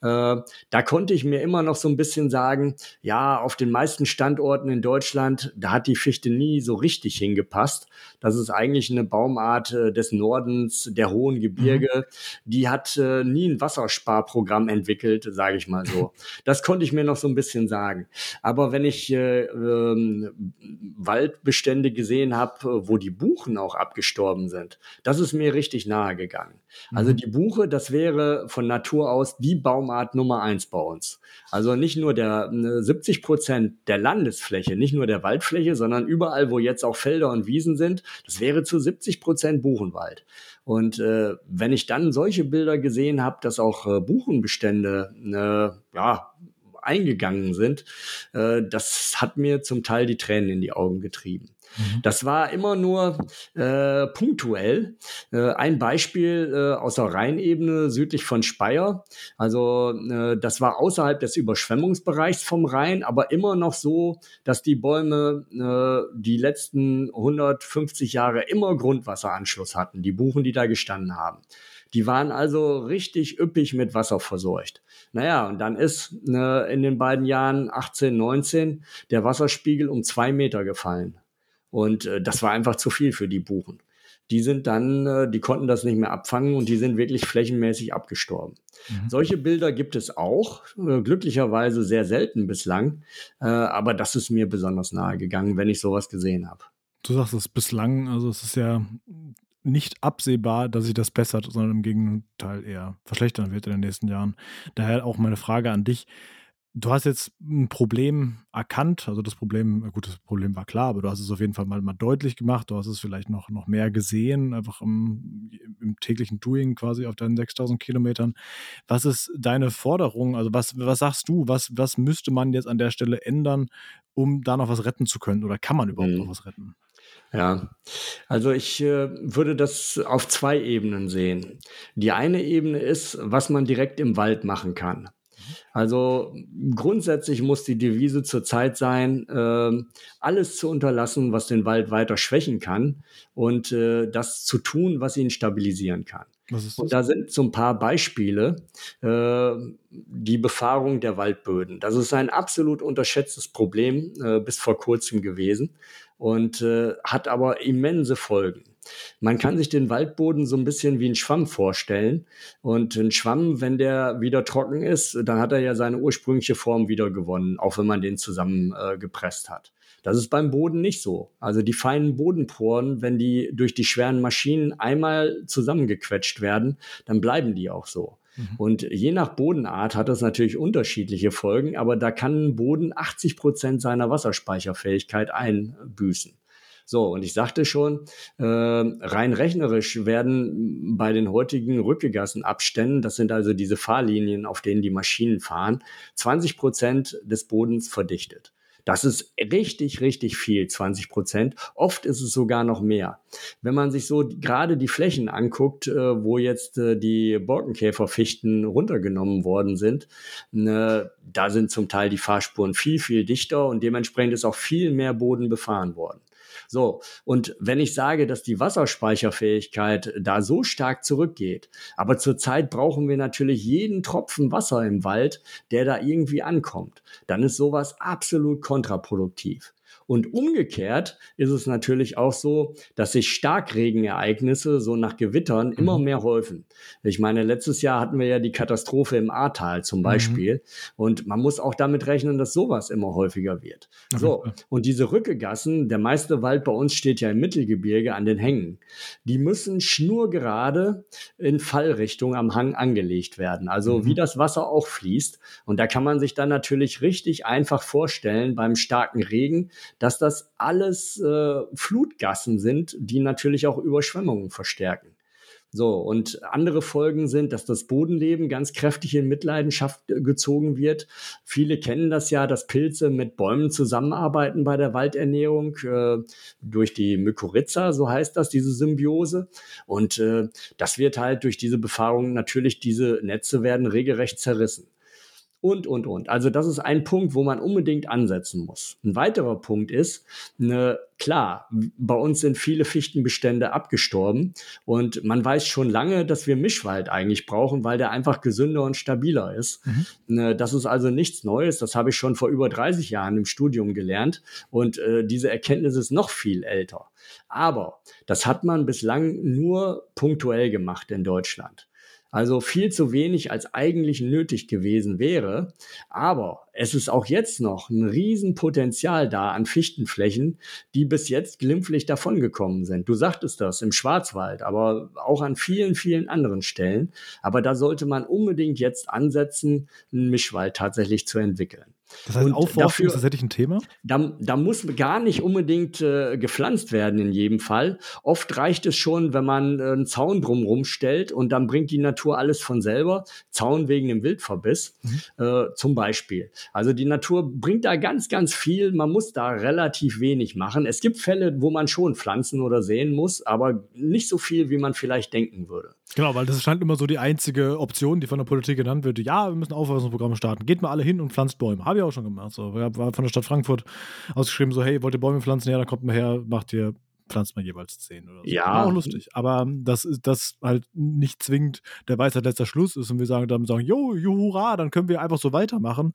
Äh, da konnte ich mir immer noch so ein bisschen sagen, ja, auf den meisten Standorten in Deutschland, da hat die Fichte nie so richtig hingepasst. Das ist eigentlich eine Baumart äh, des Nordens, der hohen Gebirge. Mhm. Die hat äh, nie ein Wassersparprogramm entwickelt, sage ich mal so. Das konnte ich mir noch so ein bisschen sagen. Aber wenn ich äh, ähm, Waldbestände gesehen habe, wo die Buchen auch abgestorben sind, das ist mir richtig nahe gegangen. Also mhm. die Buche, das wäre von Natur aus die Baumart Nummer eins bei uns. Also nicht nur der 70 Prozent der Landesfläche, nicht nur der Waldfläche, sondern überall, wo jetzt auch Felder und Wiesen sind, das wäre zu 70 Prozent Buchenwald. Und äh, wenn ich dann solche Bilder gesehen habe, dass auch äh, Buchenbestände äh, ja eingegangen sind, äh, das hat mir zum Teil die Tränen in die Augen getrieben. Mhm. Das war immer nur äh, punktuell. Äh, ein Beispiel äh, aus der Rheinebene südlich von Speyer. Also äh, das war außerhalb des Überschwemmungsbereichs vom Rhein, aber immer noch so, dass die Bäume äh, die letzten 150 Jahre immer Grundwasseranschluss hatten, die Buchen, die da gestanden haben. Die waren also richtig üppig mit Wasser versorgt. Naja, und dann ist äh, in den beiden Jahren 18, 19 der Wasserspiegel um zwei Meter gefallen. Und äh, das war einfach zu viel für die Buchen. Die sind dann, äh, die konnten das nicht mehr abfangen und die sind wirklich flächenmäßig abgestorben. Mhm. Solche Bilder gibt es auch, äh, glücklicherweise sehr selten bislang, äh, aber das ist mir besonders nahe gegangen, wenn ich sowas gesehen habe. Du sagst es bislang, also es ist ja nicht absehbar, dass sich das bessert, sondern im Gegenteil eher verschlechtern wird in den nächsten Jahren. Daher auch meine Frage an dich. Du hast jetzt ein Problem erkannt, also das Problem, gut, das Problem war klar, aber du hast es auf jeden Fall mal, mal deutlich gemacht, du hast es vielleicht noch, noch mehr gesehen, einfach im, im täglichen Doing quasi auf deinen 6000 Kilometern. Was ist deine Forderung? Also was, was sagst du, was, was müsste man jetzt an der Stelle ändern, um da noch was retten zu können oder kann man überhaupt mhm. noch was retten? Ja, also ich äh, würde das auf zwei Ebenen sehen. Die eine Ebene ist, was man direkt im Wald machen kann. Also grundsätzlich muss die Devise zurzeit sein, äh, alles zu unterlassen, was den Wald weiter schwächen kann und äh, das zu tun, was ihn stabilisieren kann. Und da sind so ein paar Beispiele. Äh, die Befahrung der Waldböden. Das ist ein absolut unterschätztes Problem äh, bis vor kurzem gewesen und äh, hat aber immense Folgen. Man kann sich den Waldboden so ein bisschen wie ein Schwamm vorstellen. Und ein Schwamm, wenn der wieder trocken ist, dann hat er ja seine ursprüngliche Form wieder gewonnen, auch wenn man den zusammengepresst äh, hat. Das ist beim Boden nicht so. Also die feinen Bodenporen, wenn die durch die schweren Maschinen einmal zusammengequetscht werden, dann bleiben die auch so. Mhm. Und je nach Bodenart hat das natürlich unterschiedliche Folgen, aber da kann ein Boden 80 Prozent seiner Wasserspeicherfähigkeit einbüßen. So, und ich sagte schon, äh, rein rechnerisch werden bei den heutigen Rückegassenabständen, das sind also diese Fahrlinien, auf denen die Maschinen fahren, 20 Prozent des Bodens verdichtet. Das ist richtig, richtig viel, 20 Prozent. Oft ist es sogar noch mehr. Wenn man sich so gerade die Flächen anguckt, äh, wo jetzt äh, die Borkenkäferfichten runtergenommen worden sind, ne, da sind zum Teil die Fahrspuren viel, viel dichter und dementsprechend ist auch viel mehr Boden befahren worden. So, und wenn ich sage, dass die Wasserspeicherfähigkeit da so stark zurückgeht, aber zurzeit brauchen wir natürlich jeden Tropfen Wasser im Wald, der da irgendwie ankommt, dann ist sowas absolut kontraproduktiv. Und umgekehrt ist es natürlich auch so, dass sich Starkregenereignisse so nach Gewittern mhm. immer mehr häufen. Ich meine, letztes Jahr hatten wir ja die Katastrophe im Ahrtal zum mhm. Beispiel. Mhm. Und man muss auch damit rechnen, dass sowas immer häufiger wird. Okay. So. Und diese Rückegassen, der meiste Wald bei uns steht ja im Mittelgebirge an den Hängen. Die müssen schnurgerade in Fallrichtung am Hang angelegt werden. Also mhm. wie das Wasser auch fließt. Und da kann man sich dann natürlich richtig einfach vorstellen beim starken Regen, dass das alles äh, Flutgassen sind, die natürlich auch Überschwemmungen verstärken. So, und andere Folgen sind, dass das Bodenleben ganz kräftig in Mitleidenschaft äh, gezogen wird. Viele kennen das ja, dass Pilze mit Bäumen zusammenarbeiten bei der Waldernährung äh, durch die Mykorrhiza, so heißt das, diese Symbiose. Und äh, das wird halt durch diese Befahrung natürlich, diese Netze werden regelrecht zerrissen und, und, und. Also das ist ein Punkt, wo man unbedingt ansetzen muss. Ein weiterer Punkt ist, ne, klar, bei uns sind viele Fichtenbestände abgestorben und man weiß schon lange, dass wir Mischwald eigentlich brauchen, weil der einfach gesünder und stabiler ist. Mhm. Ne, das ist also nichts Neues, das habe ich schon vor über 30 Jahren im Studium gelernt und äh, diese Erkenntnis ist noch viel älter. Aber das hat man bislang nur punktuell gemacht in Deutschland. Also viel zu wenig, als eigentlich nötig gewesen wäre. Aber es ist auch jetzt noch ein Riesenpotenzial da an Fichtenflächen, die bis jetzt glimpflich davongekommen sind. Du sagtest das im Schwarzwald, aber auch an vielen, vielen anderen Stellen. Aber da sollte man unbedingt jetzt ansetzen, einen Mischwald tatsächlich zu entwickeln. Das heißt, Aufforstung ist tatsächlich ein Thema? Da, da muss gar nicht unbedingt äh, gepflanzt werden in jedem Fall. Oft reicht es schon, wenn man äh, einen Zaun drumherum stellt und dann bringt die Natur alles von selber. Zaun wegen dem Wildverbiss mhm. äh, zum Beispiel. Also die Natur bringt da ganz, ganz viel. Man muss da relativ wenig machen. Es gibt Fälle, wo man schon pflanzen oder säen muss, aber nicht so viel, wie man vielleicht denken würde. Genau, weil das scheint immer so die einzige Option, die von der Politik genannt wird. Ja, wir müssen Aufforstungsprogramme starten. Geht mal alle hin und pflanzt Bäume. Habe ich auch schon gemacht. So, war von der Stadt Frankfurt ausgeschrieben, so, hey, wollt ihr Bäume pflanzen? Ja, dann kommt mal her, macht ihr pflanzt man jeweils zehn oder so. Ja. War auch lustig. Aber das ist das halt nicht zwingend der Weisheit letzter Schluss ist und wir sagen dann sagen, jo, juhura, dann können wir einfach so weitermachen.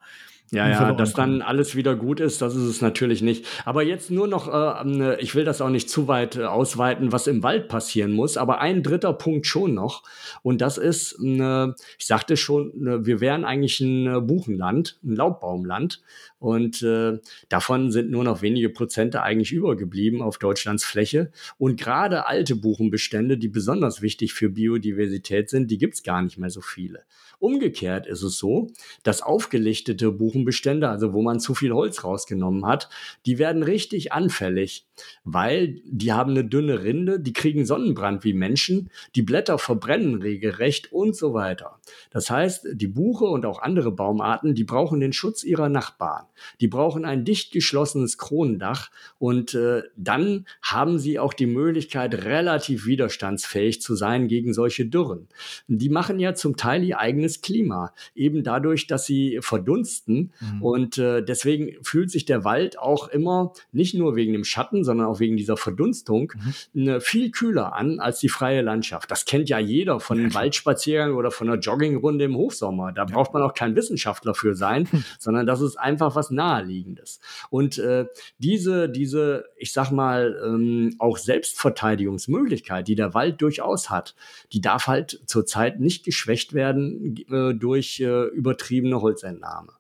Ja, ja, dass dann alles wieder gut ist, das ist es natürlich nicht. Aber jetzt nur noch, äh, ähm, ich will das auch nicht zu weit äh, ausweiten, was im Wald passieren muss, aber ein dritter Punkt schon noch. Und das ist, äh, ich sagte schon, äh, wir wären eigentlich ein äh, Buchenland, ein Laubbaumland. Und äh, davon sind nur noch wenige Prozente eigentlich übergeblieben auf Deutschlands Fläche. Und gerade alte Buchenbestände, die besonders wichtig für Biodiversität sind, die gibt's gar nicht mehr so viele. Umgekehrt ist es so, dass aufgelichtete Buchenbestände, also wo man zu viel Holz rausgenommen hat, die werden richtig anfällig, weil die haben eine dünne Rinde, die kriegen Sonnenbrand wie Menschen, die Blätter verbrennen regelrecht und so weiter. Das heißt, die Buche und auch andere Baumarten, die brauchen den Schutz ihrer Nachbarn. Die brauchen ein dicht geschlossenes Kronendach und äh, dann haben sie auch die Möglichkeit, relativ widerstandsfähig zu sein gegen solche Dürren. Die machen ja zum Teil ihr eigenes angenehmes Klima, eben dadurch, dass sie verdunsten. Mhm. Und äh, deswegen fühlt sich der Wald auch immer, nicht nur wegen dem Schatten, sondern auch wegen dieser Verdunstung, mhm. ne, viel kühler an als die freie Landschaft. Das kennt ja jeder von einem Waldspaziergang oder von einer Joggingrunde im Hochsommer. Da ja. braucht man auch kein Wissenschaftler für sein, hm. sondern das ist einfach was Naheliegendes. Und äh, diese, diese, ich sag mal, ähm, auch Selbstverteidigungsmöglichkeit, die der Wald durchaus hat, die darf halt zurzeit nicht geschwächt werden äh, durch äh, übertriebene Holzentnahme.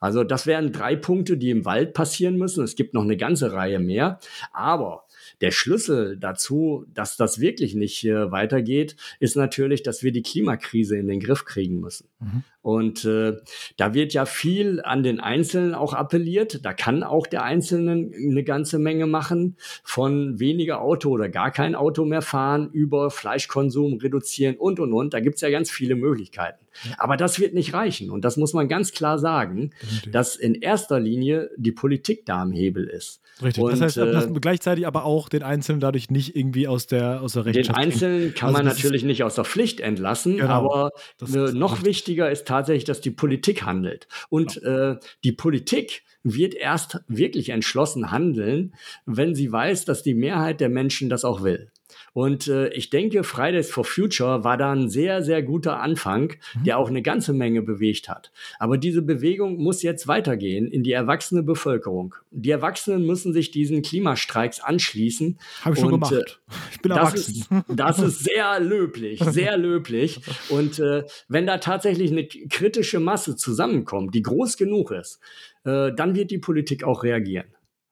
Also das wären drei Punkte, die im Wald passieren müssen. Es gibt noch eine ganze Reihe mehr. Aber der Schlüssel dazu, dass das wirklich nicht äh, weitergeht, ist natürlich, dass wir die Klimakrise in den Griff kriegen müssen. Mhm. Und äh, da wird ja viel an den Einzelnen auch appelliert. Da kann auch der Einzelne eine ganze Menge machen, von weniger Auto oder gar kein Auto mehr fahren, über Fleischkonsum reduzieren und, und, und. Da gibt's ja ganz viele Möglichkeiten. Aber das wird nicht reichen. Und das muss man ganz klar sagen, Richtig. dass in erster Linie die Politik da am Hebel ist. Richtig. Und, das heißt, äh, gleichzeitig aber auch den Einzelnen dadurch nicht irgendwie aus der, aus der Rechenschaft. Den Einzelnen kann also man natürlich nicht aus der Pflicht entlassen, genau. aber äh, noch wichtiger ist tatsächlich, dass die Politik handelt. Und genau. äh, die Politik wird erst wirklich entschlossen handeln, wenn sie weiß, dass die Mehrheit der Menschen das auch will. Und äh, ich denke, Fridays for Future war da ein sehr, sehr guter Anfang, mhm. der auch eine ganze Menge bewegt hat. Aber diese Bewegung muss jetzt weitergehen in die erwachsene Bevölkerung. Die Erwachsenen müssen sich diesen Klimastreiks anschließen. Habe ich schon und, gemacht. Äh, ich bin das erwachsen. Ist, das ist sehr löblich, sehr löblich. Und äh, wenn da tatsächlich eine kritische Masse zusammenkommt, die groß genug ist, äh, dann wird die Politik auch reagieren.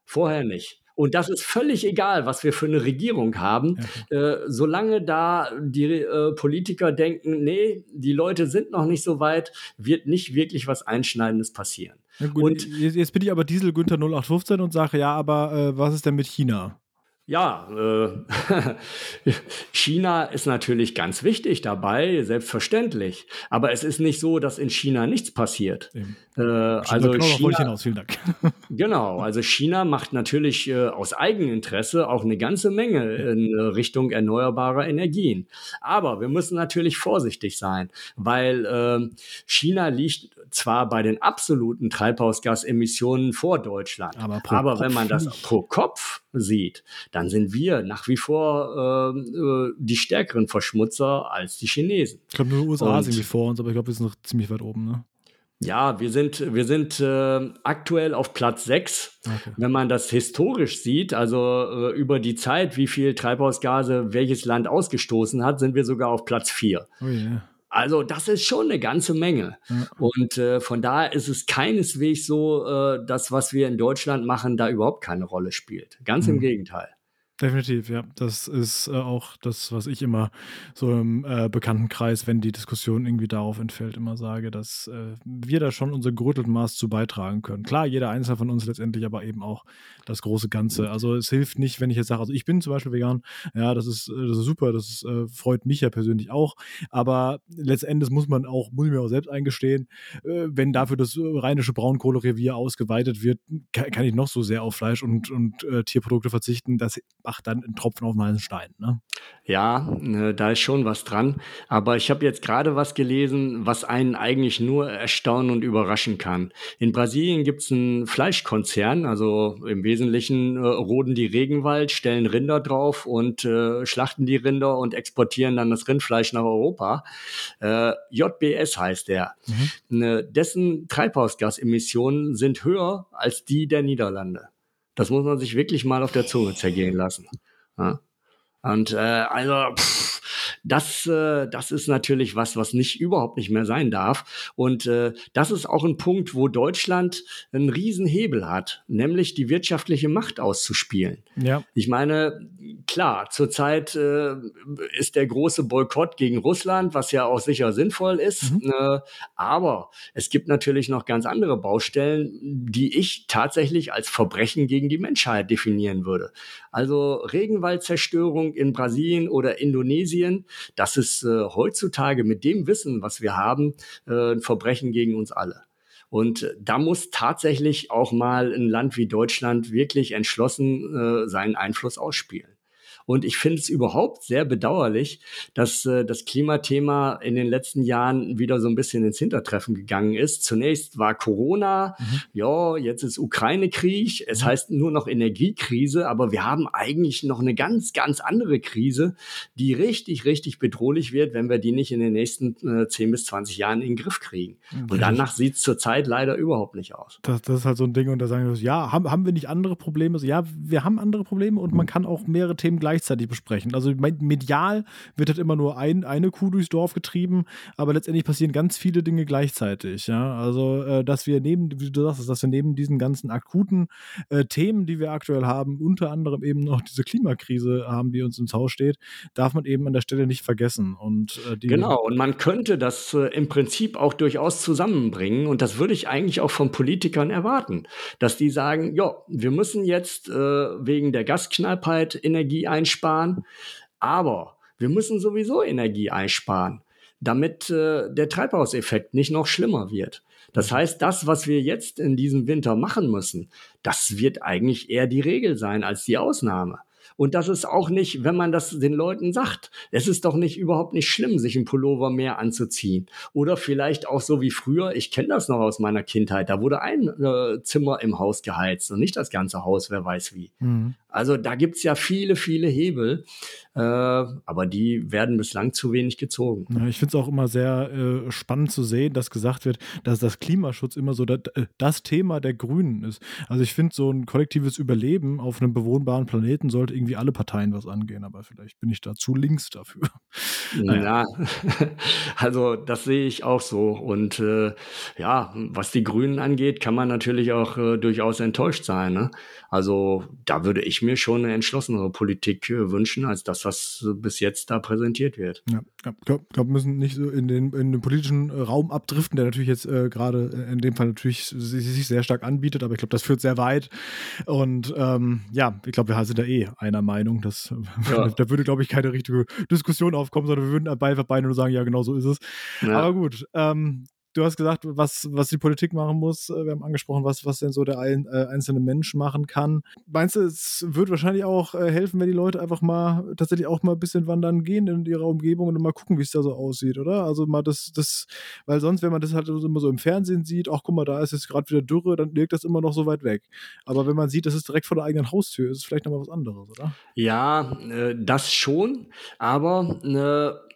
Vorher nicht. Und das ist völlig egal, was wir für eine Regierung haben, äh, solange da die äh, Politiker denken, nee, die Leute sind noch nicht so weit, wird nicht wirklich was Einschneidendes passieren. Gut, und jetzt bin ich aber Diesel Günther 0815 und sage, ja, aber äh, was ist denn mit China? Ja, äh, China ist natürlich ganz wichtig dabei, selbstverständlich. Aber es ist nicht so, dass in China nichts passiert. Äh, also genau China, hinaus, vielen Dank. genau, also China macht natürlich äh, aus Eigeninteresse auch eine ganze Menge in Richtung erneuerbarer Energien. Aber wir müssen natürlich vorsichtig sein, weil äh, China liegt zwar bei den absoluten Treibhausgasemissionen vor Deutschland, aber, aber wenn man das pro Kopf sieht, dann sind wir nach wie vor ähm, äh, die stärkeren Verschmutzer als die Chinesen. Ich glaube, nur die USA sind wie vor uns, aber ich glaube, wir sind noch ziemlich weit oben, ne? Ja, wir sind, wir sind äh, aktuell auf Platz 6. Okay. Wenn man das historisch sieht, also äh, über die Zeit, wie viel Treibhausgase welches Land ausgestoßen hat, sind wir sogar auf Platz 4. Oh yeah. Also das ist schon eine ganze Menge. Ja. Und äh, von daher ist es keineswegs so, äh, dass was wir in Deutschland machen, da überhaupt keine Rolle spielt. Ganz mhm. im Gegenteil. Definitiv, ja. Das ist äh, auch das, was ich immer so im äh, Bekanntenkreis, wenn die Diskussion irgendwie darauf entfällt, immer sage, dass äh, wir da schon unser gerüttelten Maß zu beitragen können. Klar, jeder Einzelne von uns letztendlich, aber eben auch das große Ganze. Also es hilft nicht, wenn ich jetzt sage, also ich bin zum Beispiel vegan, ja, das ist, das ist super, das ist, äh, freut mich ja persönlich auch, aber letztendlich muss man auch, muss ich mir auch selbst eingestehen, äh, wenn dafür das rheinische Braunkohlerevier ausgeweitet wird, kann, kann ich noch so sehr auf Fleisch und, und äh, Tierprodukte verzichten, dass macht dann einen Tropfen auf den heißen Stein. Ne? Ja, äh, da ist schon was dran. Aber ich habe jetzt gerade was gelesen, was einen eigentlich nur erstaunen und überraschen kann. In Brasilien gibt es einen Fleischkonzern, also im Wesentlichen äh, roden die Regenwald, stellen Rinder drauf und äh, schlachten die Rinder und exportieren dann das Rindfleisch nach Europa. Äh, JBS heißt der. Mhm. Ne, dessen Treibhausgasemissionen sind höher als die der Niederlande. Das muss man sich wirklich mal auf der Zunge zergehen lassen. Ja. Und äh, also pff, das, äh, das ist natürlich was, was nicht überhaupt nicht mehr sein darf. Und äh, das ist auch ein Punkt, wo Deutschland einen Riesenhebel hat, nämlich die wirtschaftliche Macht auszuspielen. Ja. Ich meine, klar, zurzeit äh, ist der große Boykott gegen Russland, was ja auch sicher sinnvoll ist. Mhm. Äh, aber es gibt natürlich noch ganz andere Baustellen, die ich tatsächlich als Verbrechen gegen die Menschheit definieren würde. Also Regenwaldzerstörung in Brasilien oder Indonesien, das ist äh, heutzutage mit dem Wissen, was wir haben, äh, ein Verbrechen gegen uns alle. Und da muss tatsächlich auch mal ein Land wie Deutschland wirklich entschlossen äh, seinen Einfluss ausspielen. Und ich finde es überhaupt sehr bedauerlich, dass äh, das Klimathema in den letzten Jahren wieder so ein bisschen ins Hintertreffen gegangen ist. Zunächst war Corona, mhm. ja, jetzt ist Ukraine-Krieg, es mhm. heißt nur noch Energiekrise, aber wir haben eigentlich noch eine ganz, ganz andere Krise, die richtig, richtig bedrohlich wird, wenn wir die nicht in den nächsten äh, 10 bis 20 Jahren in den Griff kriegen. Mhm. Und danach sieht es zurzeit leider überhaupt nicht aus. Das, das, ist halt so ein Ding, und da sagen wir, ja, haben, haben wir nicht andere Probleme? Also, ja, wir haben andere Probleme und man kann auch mehrere Themen gleich gleichzeitig besprechen. Also medial wird halt immer nur ein, eine Kuh durchs Dorf getrieben, aber letztendlich passieren ganz viele Dinge gleichzeitig. Ja? Also, äh, dass wir neben, wie du sagst, dass wir neben diesen ganzen akuten äh, Themen, die wir aktuell haben, unter anderem eben noch diese Klimakrise haben, die uns ins Haus steht, darf man eben an der Stelle nicht vergessen. Und, äh, genau, und man könnte das äh, im Prinzip auch durchaus zusammenbringen und das würde ich eigentlich auch von Politikern erwarten, dass die sagen, ja, wir müssen jetzt äh, wegen der Gasknappheit Energie einsparen einsparen. Aber wir müssen sowieso Energie einsparen, damit äh, der Treibhauseffekt nicht noch schlimmer wird. Das heißt, das, was wir jetzt in diesem Winter machen müssen, das wird eigentlich eher die Regel sein als die Ausnahme. Und das ist auch nicht, wenn man das den Leuten sagt, es ist doch nicht überhaupt nicht schlimm, sich ein Pullover mehr anzuziehen. Oder vielleicht auch so wie früher, ich kenne das noch aus meiner Kindheit, da wurde ein äh, Zimmer im Haus geheizt und nicht das ganze Haus, wer weiß wie. Mhm. Also da gibt's ja viele, viele Hebel, äh, aber die werden bislang zu wenig gezogen. Ja, ich finde es auch immer sehr äh, spannend zu sehen, dass gesagt wird, dass das Klimaschutz immer so das, äh, das Thema der Grünen ist. Also ich finde, so ein kollektives Überleben auf einem bewohnbaren Planeten sollte irgendwie alle Parteien was angehen, aber vielleicht bin ich da zu links dafür. naja. Ja, also das sehe ich auch so. Und äh, ja, was die Grünen angeht, kann man natürlich auch äh, durchaus enttäuscht sein. Ne? Also da würde ich mir schon eine entschlossenere Politik äh, wünschen, als das, was bis jetzt da präsentiert wird. Ja, ich glaube, glaub, müssen nicht so in den, in den politischen äh, Raum abdriften, der natürlich jetzt äh, gerade in dem Fall natürlich sich, sehr stark anbietet, aber ich glaube, das führt sehr weit. Und ähm, ja, ich glaube, wir sind da eh einer Meinung. Dass, ja. da würde, glaube ich, keine richtige Diskussion aufkommen, sondern wir würden einfach beide nur sagen, ja, genau so ist es. Ja. Aber gut, ähm, du hast gesagt, was, was die Politik machen muss. Äh, wir haben angesprochen, was, was denn so der ein, äh, einzelne Mensch machen kann. Meinst du, es wird wahrscheinlich auch äh, helfen, wenn die Leute einfach mal tatsächlich auch mal ein bisschen wandern gehen in ihrer Umgebung und mal gucken, wie es da so aussieht, oder? Also mal das, das, weil sonst, wenn man das halt immer so im Fernsehen sieht, ach guck mal, da ist jetzt gerade wieder Dürre, dann wirkt das immer noch so weit weg. Aber wenn man sieht, das ist direkt vor der eigenen Haustür, ist es vielleicht nochmal was anderes, oder? Ja, äh, das schon, aber äh,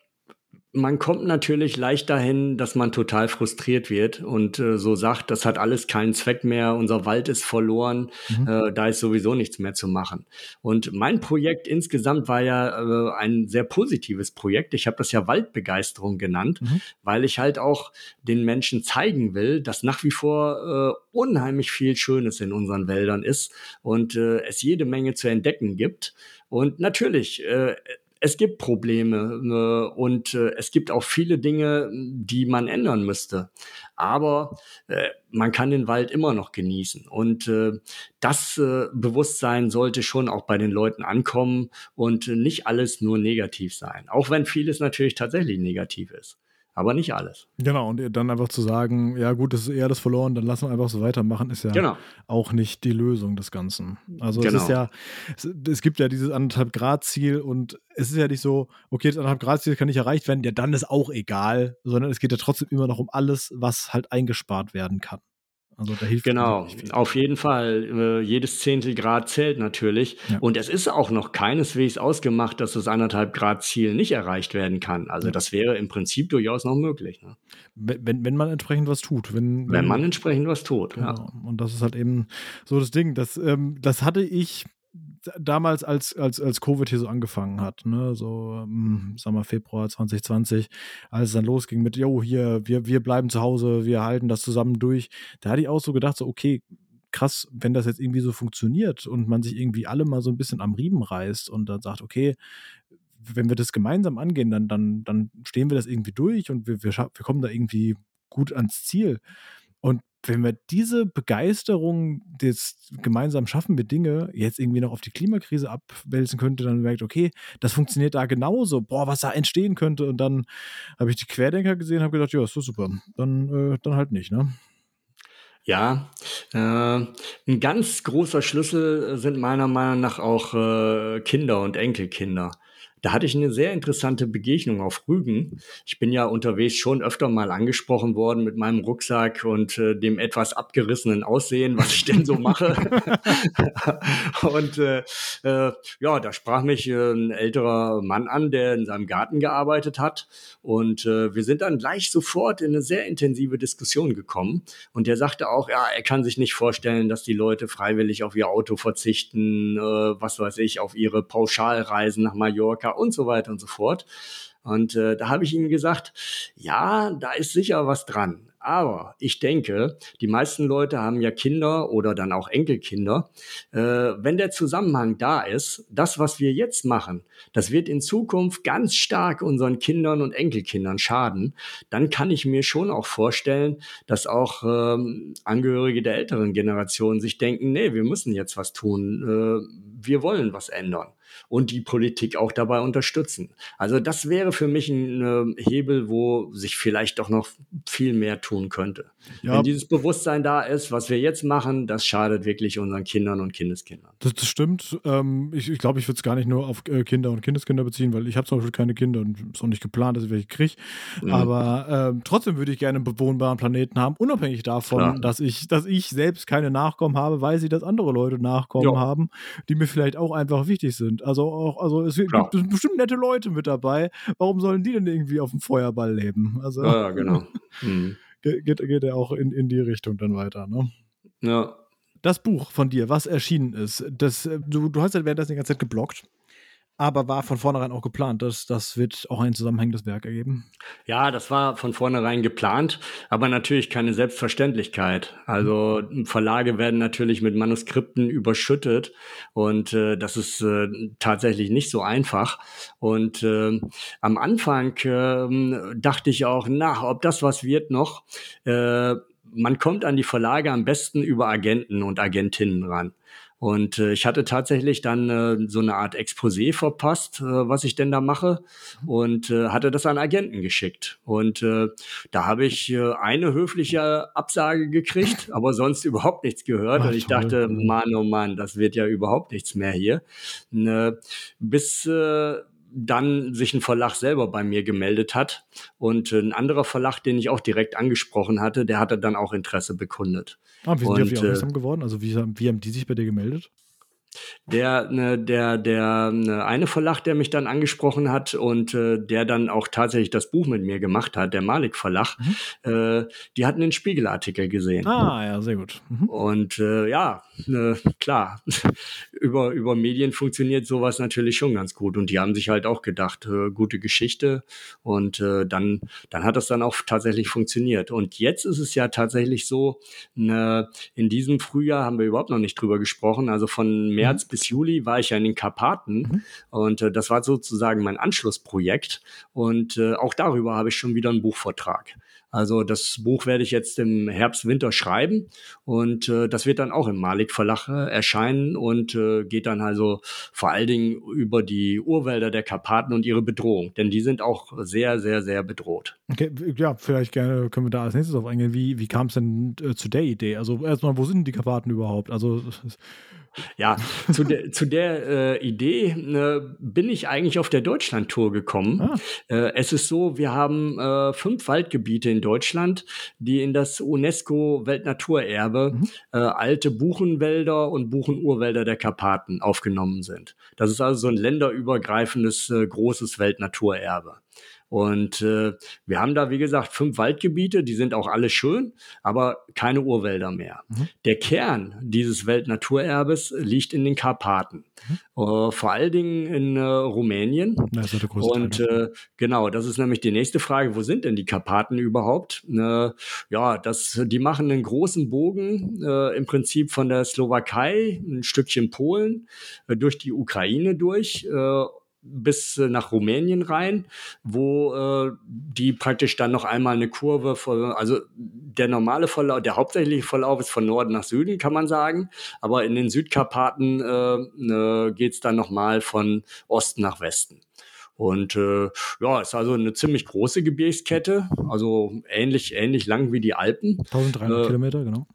man kommt natürlich leicht dahin, dass man total frustriert wird und äh, so sagt, das hat alles keinen Zweck mehr, unser Wald ist verloren, mhm. äh, da ist sowieso nichts mehr zu machen. Und mein Projekt insgesamt war ja äh, ein sehr positives Projekt. Ich habe das ja Waldbegeisterung genannt, mhm. weil ich halt auch den Menschen zeigen will, dass nach wie vor äh, unheimlich viel Schönes in unseren Wäldern ist und äh, es jede Menge zu entdecken gibt. Und natürlich, äh, es gibt Probleme äh, und äh, es gibt auch viele Dinge, die man ändern müsste. Aber äh, man kann den Wald immer noch genießen. Und äh, das äh, Bewusstsein sollte schon auch bei den Leuten ankommen und nicht alles nur negativ sein. Auch wenn vieles natürlich tatsächlich negativ ist aber nicht alles. Genau, und dann einfach zu sagen, ja gut, das ist eher das verloren, dann lassen wir einfach so weitermachen, ist ja genau. auch nicht die Lösung des Ganzen. Also genau. es ist ja, es, es, gibt ja dieses anderthalb Grad Ziel und es ist ja nicht so, okay, das anderthalb Grad Ziel kann nicht erreicht werden, ja dann ist auch egal, sondern es geht ja trotzdem immer noch um alles, was halt eingespart werden kann. Also da hilft genau, auf jeden Fall. Äh, jedes Zehntel Grad zählt natürlich. Ja. Und es ist auch noch keineswegs ausgemacht, dass das anderthalb Grad Ziel nicht erreicht werden kann. Also ja. das wäre im Prinzip durchaus noch möglich. Ne? Wenn, wenn man entsprechend was tut. Wenn, wenn, wenn man entsprechend was tut, genau. ja. Und das ist halt eben so das Ding. Das, ähm, das hatte ich damals, als, als, als Covid hier so angefangen hat, ne, so, ähm, sag mal, Februar 2020, als es dann losging mit, jo, hier, wir, wir bleiben zu Hause, wir halten das zusammen durch, da hatte ich auch so gedacht, so, okay, krass, wenn das jetzt irgendwie so funktioniert und man sich irgendwie alle mal so ein bisschen am Riemen reißt und dann sagt, okay, wenn wir das gemeinsam angehen, dann, dann, dann stehen wir das irgendwie durch und wir, wir, wir kommen da irgendwie gut ans Ziel. Und wenn wir diese Begeisterung des gemeinsam schaffen wir Dinge jetzt irgendwie noch auf die Klimakrise abwälzen könnte, dann merkt, okay, das funktioniert da genauso. Boah, was da entstehen könnte. Und dann habe ich die Querdenker gesehen habe gedacht, ja, ist so super. Dann, äh, dann halt nicht, ne? Ja, äh, ein ganz großer Schlüssel sind meiner Meinung nach auch äh, Kinder und Enkelkinder. Da hatte ich eine sehr interessante Begegnung auf Rügen. Ich bin ja unterwegs schon öfter mal angesprochen worden mit meinem Rucksack und äh, dem etwas abgerissenen Aussehen, was ich denn so mache. und äh, äh, ja, da sprach mich äh, ein älterer Mann an, der in seinem Garten gearbeitet hat. Und äh, wir sind dann gleich sofort in eine sehr intensive Diskussion gekommen. Und der sagte auch, ja, er kann sich nicht vorstellen, dass die Leute freiwillig auf ihr Auto verzichten, äh, was weiß ich, auf ihre Pauschalreisen nach Mallorca Amerika und so weiter und so fort. Und äh, da habe ich ihm gesagt, ja, da ist sicher was dran. Aber ich denke, die meisten Leute haben ja Kinder oder dann auch Enkelkinder. Äh, wenn der Zusammenhang da ist, das, was wir jetzt machen, das wird in Zukunft ganz stark unseren Kindern und Enkelkindern schaden, dann kann ich mir schon auch vorstellen, dass auch ähm, Angehörige der älteren Generation sich denken, nee, wir müssen jetzt was tun, äh, wir wollen was ändern und die Politik auch dabei unterstützen. Also das wäre für mich ein äh, Hebel, wo sich vielleicht doch noch viel mehr tun könnte. Ja. Wenn dieses Bewusstsein da ist, was wir jetzt machen, das schadet wirklich unseren Kindern und Kindeskindern. Das, das stimmt. Ähm, ich glaube, ich, glaub, ich würde es gar nicht nur auf äh, Kinder und Kindeskinder beziehen, weil ich habe zum Beispiel keine Kinder und es ist auch nicht geplant, dass ich welche kriege. Mhm. Aber äh, trotzdem würde ich gerne einen bewohnbaren Planeten haben, unabhängig davon, dass ich, dass ich selbst keine Nachkommen habe, weiß ich, dass andere Leute Nachkommen ja. haben, die mir vielleicht auch einfach wichtig sind. Also auch, also es gibt Klar. bestimmt nette Leute mit dabei. Warum sollen die denn irgendwie auf dem Feuerball leben? Also, ja, genau. Mhm. geht, geht er auch in, in die Richtung dann weiter, ne? Ja. Das Buch von dir, was erschienen ist, das, äh, du, du hast ja währenddessen die ganze Zeit geblockt aber war von vornherein auch geplant. dass das wird auch ein zusammenhängendes Werk ergeben. Ja, das war von vornherein geplant, aber natürlich keine Selbstverständlichkeit. Also Verlage werden natürlich mit Manuskripten überschüttet und äh, das ist äh, tatsächlich nicht so einfach. Und äh, am Anfang äh, dachte ich auch, na, ob das was wird noch. Äh, man kommt an die Verlage am besten über Agenten und Agentinnen ran. Und äh, ich hatte tatsächlich dann äh, so eine Art Exposé verpasst, äh, was ich denn da mache, und äh, hatte das an Agenten geschickt. Und äh, da habe ich äh, eine höfliche Absage gekriegt, aber sonst überhaupt nichts gehört. Ach, und ich toll. dachte, Mann, oh Mann, das wird ja überhaupt nichts mehr hier. Äh, bis äh, dann sich ein Verlag selber bei mir gemeldet hat und ein anderer Verlag, den ich auch direkt angesprochen hatte, der hatte dann auch Interesse bekundet. Ah, wie sind und, die auf die aufmerksam geworden? Also wie, wie haben die sich bei dir gemeldet? Der, ne, der, der ne, eine Verlag, der mich dann angesprochen hat und äh, der dann auch tatsächlich das Buch mit mir gemacht hat, der Malik Verlag, mhm. äh, die hatten den Spiegelartikel gesehen. Ah, ja, sehr gut. Mhm. Und äh, ja, ne, klar, über, über Medien funktioniert sowas natürlich schon ganz gut. Und die haben sich halt auch gedacht, äh, gute Geschichte. Und äh, dann, dann hat das dann auch tatsächlich funktioniert. Und jetzt ist es ja tatsächlich so, ne, in diesem Frühjahr haben wir überhaupt noch nicht drüber gesprochen. Also von März mhm. bis Juli war ich ja in den Karpaten. Mhm. Und äh, das war sozusagen mein Anschlussprojekt. Und äh, auch darüber habe ich schon wieder einen Buchvortrag. Also das Buch werde ich jetzt im Herbst, Winter schreiben und äh, das wird dann auch im Malik Verlag äh, erscheinen und äh, geht dann also vor allen Dingen über die Urwälder der Karpaten und ihre Bedrohung, denn die sind auch sehr, sehr, sehr bedroht. Okay, ja, vielleicht gerne können wir da als nächstes auf eingehen. Wie, wie kam es denn äh, zu der Idee? Also erstmal, wo sind die Karpaten überhaupt? Also ja, zu der, zu der äh, Idee äh, bin ich eigentlich auf der Deutschland-Tour gekommen. Ah. Äh, es ist so, wir haben äh, fünf Waldgebiete in Deutschland, die in das UNESCO-Weltnaturerbe mhm. Äh, alte Buchenwälder und Buchenurwälder der Karpaten aufgenommen sind. Das ist also so ein länderübergreifendes äh, großes Weltnaturerbe. Und äh, wir haben da, wie gesagt, fünf Waldgebiete, die sind auch alle schön, aber keine Urwälder mehr. Mhm. Der Kern dieses Weltnaturerbes liegt in den Karpaten. Mhm. Äh, vor allen Dingen in äh, Rumänien. Das ist der Und äh, genau, das ist nämlich die nächste Frage, wo sind denn die Karpaten überhaupt? Äh, ja, das, die machen einen großen Bogen äh, im Prinzip von der Slowakei, ein Stückchen Polen, äh, durch die Ukraine durch äh, bis nach Rumänien rein, wo äh, die praktisch dann noch einmal eine Kurve, von, also der normale Verlauf, der hauptsächliche Verlauf ist von Norden nach Süden, kann man sagen, aber in den Südkarpaten äh, äh, geht es dann nochmal von Osten nach Westen. Und äh, ja, ist also eine ziemlich große Gebirgskette, also ähnlich, ähnlich lang wie die Alpen. 1300 äh, Kilometer, genau.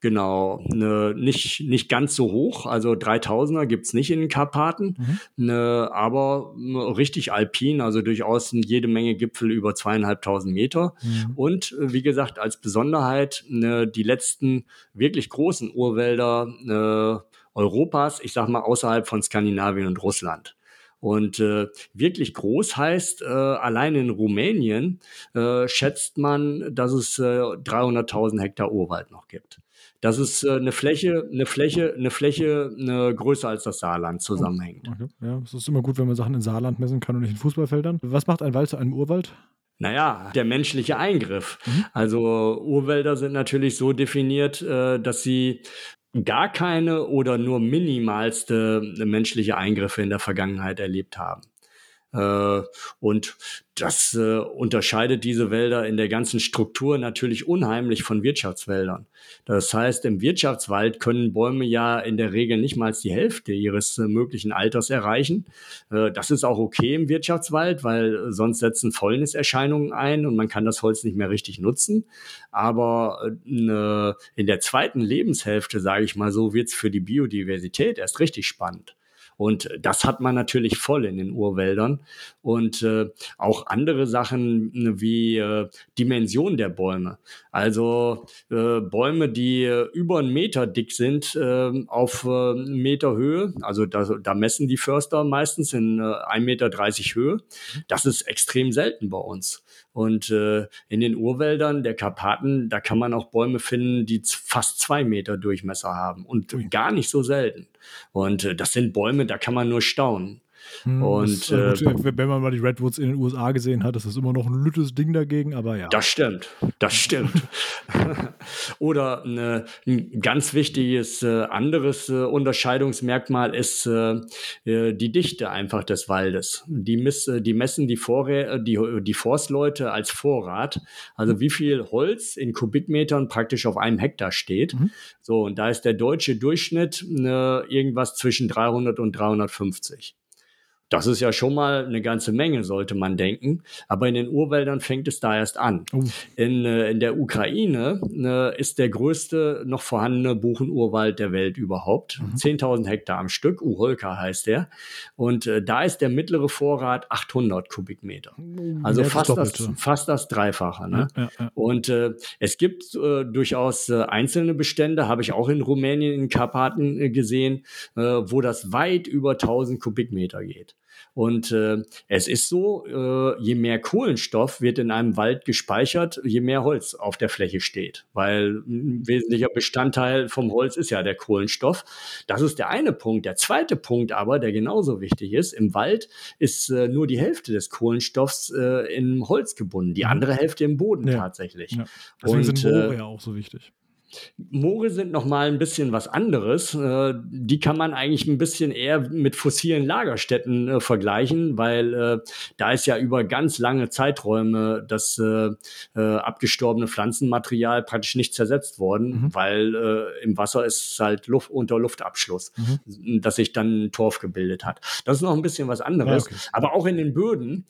Genau, ne, nicht, nicht ganz so hoch, also 3000er gibt's nicht in den Karpaten, mhm. ne, aber ne, richtig alpin, also durchaus jede Menge Gipfel über zweieinhalbtausend Meter. Mhm. Und äh, wie gesagt, als Besonderheit ne, die letzten wirklich großen Urwälder ne, Europas, ich sag mal außerhalb von Skandinavien und Russland. Und äh, wirklich groß heißt, äh, allein in Rumänien äh, schätzt man, dass es äh, 300.000 Hektar Urwald noch gibt. Das ist äh, eine Fläche, eine Fläche, eine Fläche eine größer als das Saarland zusammenhängt. Okay. Ja, es ist immer gut, wenn man Sachen in Saarland messen kann und nicht in Fußballfeldern. Was macht ein Wald zu einem Urwald? Naja, der menschliche Eingriff. Mhm. Also Urwälder sind natürlich so definiert, äh, dass sie gar keine oder nur minimalste menschliche Eingriffe in der Vergangenheit erlebt haben. Äh, und das äh, unterscheidet diese Wälder in der ganzen Struktur natürlich unheimlich von Wirtschaftswäldern. Das heißt, im Wirtschaftswald können Bäume ja in der Regel nicht mal die Hälfte ihres äh, möglichen Alters erreichen. Das ist auch okay im Wirtschaftswald, weil sonst setzen Fäulniserscheinungen ein und man kann das Holz nicht mehr richtig nutzen. Aber äh, in der zweiten Lebenshälfte, sage ich mal so, wird es für die Biodiversität erst richtig spannend. Und das hat man natürlich voll in den Urwäldern. Und äh, auch andere Sachen ne, wie äh, Dimension der Bäume. Also äh, Bäume, die äh, über einen Meter dick sind äh, auf äh, Meter Höhe. Also da, da messen die Förster meistens in äh, 1,30 Meter Höhe. Das ist extrem selten bei uns. Und äh, in den Urwäldern der Karpaten, da kann man auch Bäume finden, die fast zwei Meter Durchmesser haben und gar nicht so selten. Und äh, das sind Bäume, da kann man nur staunen. Hm, und äh, wenn man mal die Redwoods in den USA gesehen hat, ist das immer noch ein lüttes Ding dagegen, aber ja. Das stimmt, das stimmt. Oder äh, ein ganz wichtiges äh, anderes äh, Unterscheidungsmerkmal ist äh, äh, die Dichte einfach des Waldes. Die, miss, die messen die, Vorrä die, die Forstleute als Vorrat, also wie viel Holz in Kubikmetern praktisch auf einem Hektar steht. Mhm. So, und da ist der deutsche Durchschnitt irgendwas zwischen 300 und 350. Das ist ja schon mal eine ganze Menge, sollte man denken. Aber in den Urwäldern fängt es da erst an. Oh. In, äh, in der Ukraine äh, ist der größte noch vorhandene Buchenurwald der Welt überhaupt. Mhm. 10.000 Hektar am Stück. Uholka heißt der. Und äh, da ist der mittlere Vorrat 800 Kubikmeter. Also fast das, fast das Dreifache. Ne? Ja, ja, ja. Und äh, es gibt äh, durchaus einzelne Bestände, habe ich auch in Rumänien, in Karpaten gesehen, wo das weit über 1000 Kubikmeter geht. Und äh, es ist so, äh, je mehr Kohlenstoff wird in einem Wald gespeichert, je mehr Holz auf der Fläche steht. Weil ein wesentlicher Bestandteil vom Holz ist ja der Kohlenstoff. Das ist der eine Punkt. Der zweite Punkt aber, der genauso wichtig ist, im Wald ist äh, nur die Hälfte des Kohlenstoffs äh, im Holz gebunden, die mhm. andere Hälfte im Boden ja. tatsächlich. Ja. Deswegen Und, sind äh, ja auch so wichtig. Moore sind noch mal ein bisschen was anderes. Äh, die kann man eigentlich ein bisschen eher mit fossilen Lagerstätten äh, vergleichen, weil äh, da ist ja über ganz lange Zeiträume das äh, äh, abgestorbene Pflanzenmaterial praktisch nicht zersetzt worden, mhm. weil äh, im Wasser ist halt Luft unter Luftabschluss, mhm. dass sich dann ein Torf gebildet hat. Das ist noch ein bisschen was anderes. Ja, okay. Aber auch in den Böden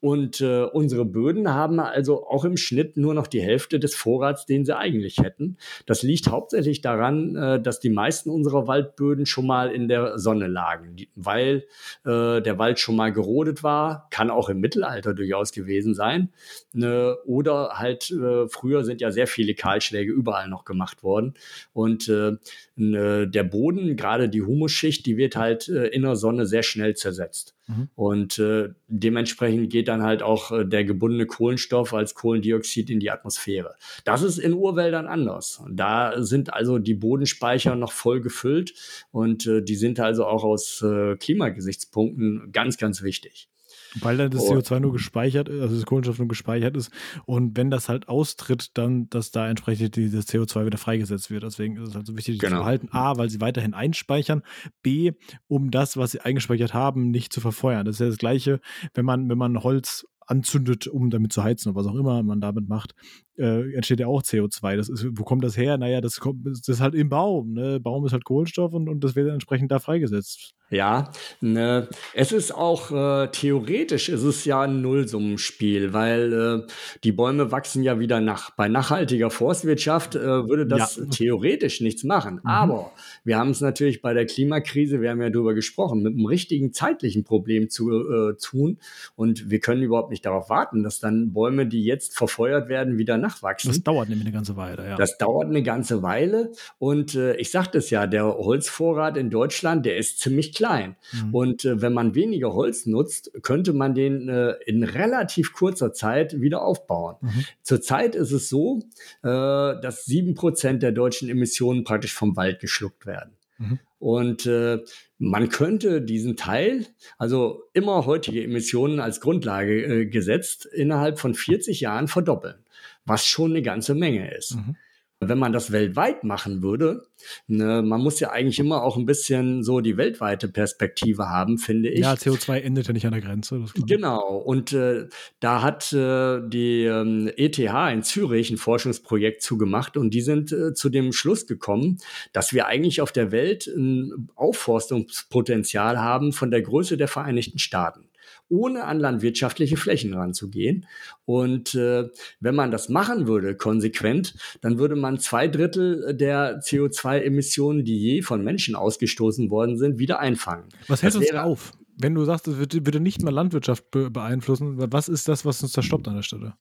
und äh, unsere Böden haben also auch im Schnitt nur noch die Hälfte des Vorrats, den sie eigentlich hätten. Das liegt hauptsächlich daran, äh, dass die meisten unserer Waldböden schon mal in der Sonne lagen, weil äh, der Wald schon mal gerodet war, kann auch im Mittelalter durchaus gewesen sein. Ne, oder halt äh, früher sind ja sehr viele Kahlschläge überall noch gemacht worden. Und äh, der Boden, gerade die Humusschicht, die wird halt äh, in der Sonne sehr schnell zersetzt. Mhm. Und äh, dementsprechend geht dann halt auch äh, der gebundene Kohlenstoff als Kohlendioxid in die Atmosphäre. Das ist in Urwäldern anders. Da sind also die Bodenspeicher noch voll gefüllt und äh, die sind also auch aus äh, Klimagesichtspunkten ganz, ganz wichtig. Weil dann das CO2 nur gespeichert ist, also das Kohlenstoff nur gespeichert ist. Und wenn das halt austritt, dann, dass da entsprechend dieses CO2 wieder freigesetzt wird. Deswegen ist es halt so wichtig, die genau. zu behalten. A, weil sie weiterhin einspeichern. B, um das, was sie eingespeichert haben, nicht zu verfeuern. Das ist ja das Gleiche, wenn man, wenn man Holz anzündet, um damit zu heizen oder was auch immer man damit macht, äh, entsteht ja auch CO2. Das ist, wo kommt das her? Naja, das, kommt, das ist halt im Baum. Ne? Baum ist halt Kohlenstoff und, und das wird entsprechend da freigesetzt. Ja, ne, es ist auch äh, theoretisch ist es ja ein Nullsummenspiel, weil äh, die Bäume wachsen ja wieder nach. Bei nachhaltiger Forstwirtschaft äh, würde das ja. theoretisch nichts machen. Mhm. Aber wir haben es natürlich bei der Klimakrise, wir haben ja darüber gesprochen, mit einem richtigen zeitlichen Problem zu äh, tun. Und wir können überhaupt nicht darauf warten, dass dann Bäume, die jetzt verfeuert werden, wieder nachwachsen. Das dauert nämlich eine ganze Weile, ja. Das dauert eine ganze Weile. Und äh, ich sagte es ja, der Holzvorrat in Deutschland, der ist ziemlich klein. Mhm. Und äh, wenn man weniger Holz nutzt, könnte man den äh, in relativ kurzer Zeit wieder aufbauen. Mhm. Zurzeit ist es so, äh, dass sieben Prozent der deutschen Emissionen praktisch vom Wald geschluckt werden. Mhm. Und äh, man könnte diesen Teil, also immer heutige Emissionen als Grundlage äh, gesetzt, innerhalb von 40 Jahren verdoppeln, was schon eine ganze Menge ist. Mhm wenn man das weltweit machen würde, ne, man muss ja eigentlich immer auch ein bisschen so die weltweite Perspektive haben, finde ich. Ja, CO2 endet ja nicht an der Grenze. Genau. Und äh, da hat äh, die ähm, ETH in Zürich ein Forschungsprojekt zugemacht und die sind äh, zu dem Schluss gekommen, dass wir eigentlich auf der Welt ein Aufforstungspotenzial haben von der Größe der Vereinigten Staaten ohne an landwirtschaftliche Flächen ranzugehen. Und äh, wenn man das machen würde, konsequent, dann würde man zwei Drittel der CO2-Emissionen, die je von Menschen ausgestoßen worden sind, wieder einfangen. Was hält uns auf? Wenn du sagst, es würde nicht mehr Landwirtschaft beeinflussen, was ist das, was uns da stoppt an der Stelle?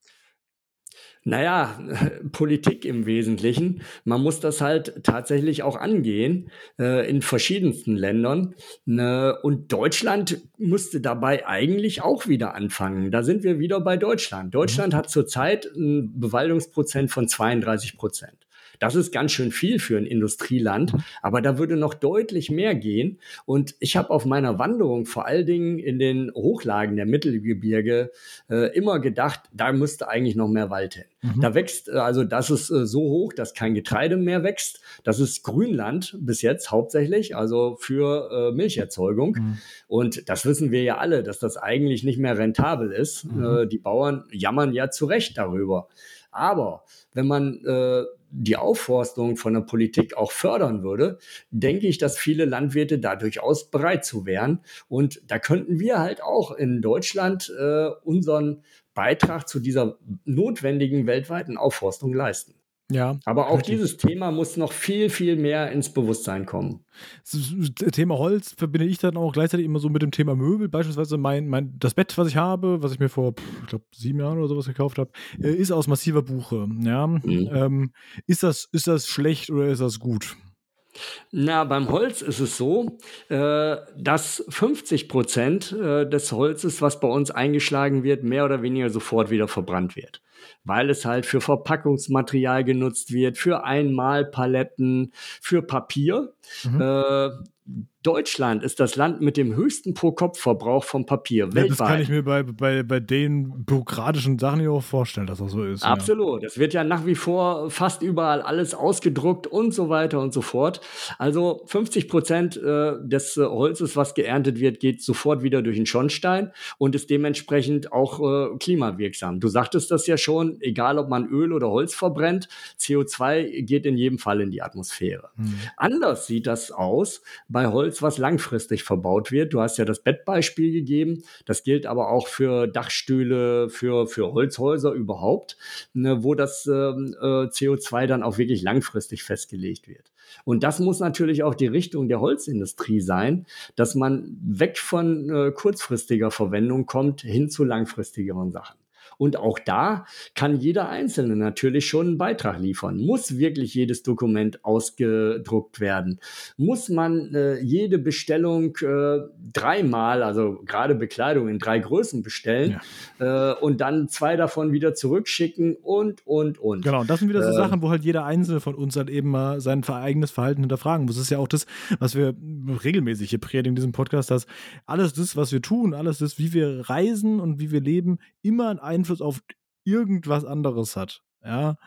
Naja, Politik im Wesentlichen. Man muss das halt tatsächlich auch angehen äh, in verschiedensten Ländern. Ne? Und Deutschland musste dabei eigentlich auch wieder anfangen. Da sind wir wieder bei Deutschland. Deutschland mhm. hat zurzeit einen Bewaldungsprozent von 32 Prozent. Das ist ganz schön viel für ein Industrieland, aber da würde noch deutlich mehr gehen. Und ich habe auf meiner Wanderung vor allen Dingen in den Hochlagen der Mittelgebirge äh, immer gedacht, da müsste eigentlich noch mehr Wald hin. Mhm. Da wächst, äh, also das ist äh, so hoch, dass kein Getreide mehr wächst. Das ist Grünland bis jetzt hauptsächlich, also für äh, Milcherzeugung. Mhm. Und das wissen wir ja alle, dass das eigentlich nicht mehr rentabel ist. Mhm. Äh, die Bauern jammern ja zu Recht darüber. Aber wenn man äh, die Aufforstung von der Politik auch fördern würde, denke ich, dass viele Landwirte da durchaus bereit zu wären. Und da könnten wir halt auch in Deutschland äh, unseren Beitrag zu dieser notwendigen weltweiten Aufforstung leisten. Ja. Aber auch richtig. dieses Thema muss noch viel, viel mehr ins Bewusstsein kommen. Das Thema Holz verbinde ich dann auch gleichzeitig immer so mit dem Thema Möbel. Beispielsweise mein, mein, das Bett, was ich habe, was ich mir vor, ich glaube, sieben Jahren oder sowas gekauft habe, äh, ist aus massiver Buche. Ja? Mhm. Ähm, ist, das, ist das schlecht oder ist das gut? Na, beim Holz ist es so, äh, dass 50 Prozent äh, des Holzes, was bei uns eingeschlagen wird, mehr oder weniger sofort wieder verbrannt wird weil es halt für Verpackungsmaterial genutzt wird, für Einmalpaletten, für Papier. Mhm. Äh, Deutschland ist das Land mit dem höchsten Pro-Kopf-Verbrauch von Papier ja, weltweit. Das kann ich mir bei, bei, bei den bürokratischen Sachen ja auch vorstellen, dass das so ist. Absolut. Es ja. wird ja nach wie vor fast überall alles ausgedruckt und so weiter und so fort. Also 50 Prozent äh, des äh, Holzes, was geerntet wird, geht sofort wieder durch den Schornstein und ist dementsprechend auch äh, klimawirksam. Du sagtest das ja schon, egal ob man Öl oder Holz verbrennt, CO2 geht in jedem Fall in die Atmosphäre. Hm. Anders sieht das aus bei Holz Holz, was langfristig verbaut wird. Du hast ja das Bettbeispiel gegeben. Das gilt aber auch für Dachstühle, für, für Holzhäuser überhaupt, ne, wo das ähm, äh, CO2 dann auch wirklich langfristig festgelegt wird. Und das muss natürlich auch die Richtung der Holzindustrie sein, dass man weg von äh, kurzfristiger Verwendung kommt hin zu langfristigeren Sachen. Und auch da kann jeder Einzelne natürlich schon einen Beitrag liefern. Muss wirklich jedes Dokument ausgedruckt werden? Muss man äh, jede Bestellung äh, dreimal, also gerade Bekleidung in drei Größen bestellen ja. äh, und dann zwei davon wieder zurückschicken und, und, und. Genau, das sind wieder so äh, Sachen, wo halt jeder Einzelne von uns halt eben mal sein eigenes Verhalten hinterfragen muss. Das ist ja auch das, was wir regelmäßig hier predigen in diesem Podcast, dass alles das, was wir tun, alles das, wie wir reisen und wie wir leben, immer einen Einfluss Einfluss auf irgendwas anderes hat. Ja.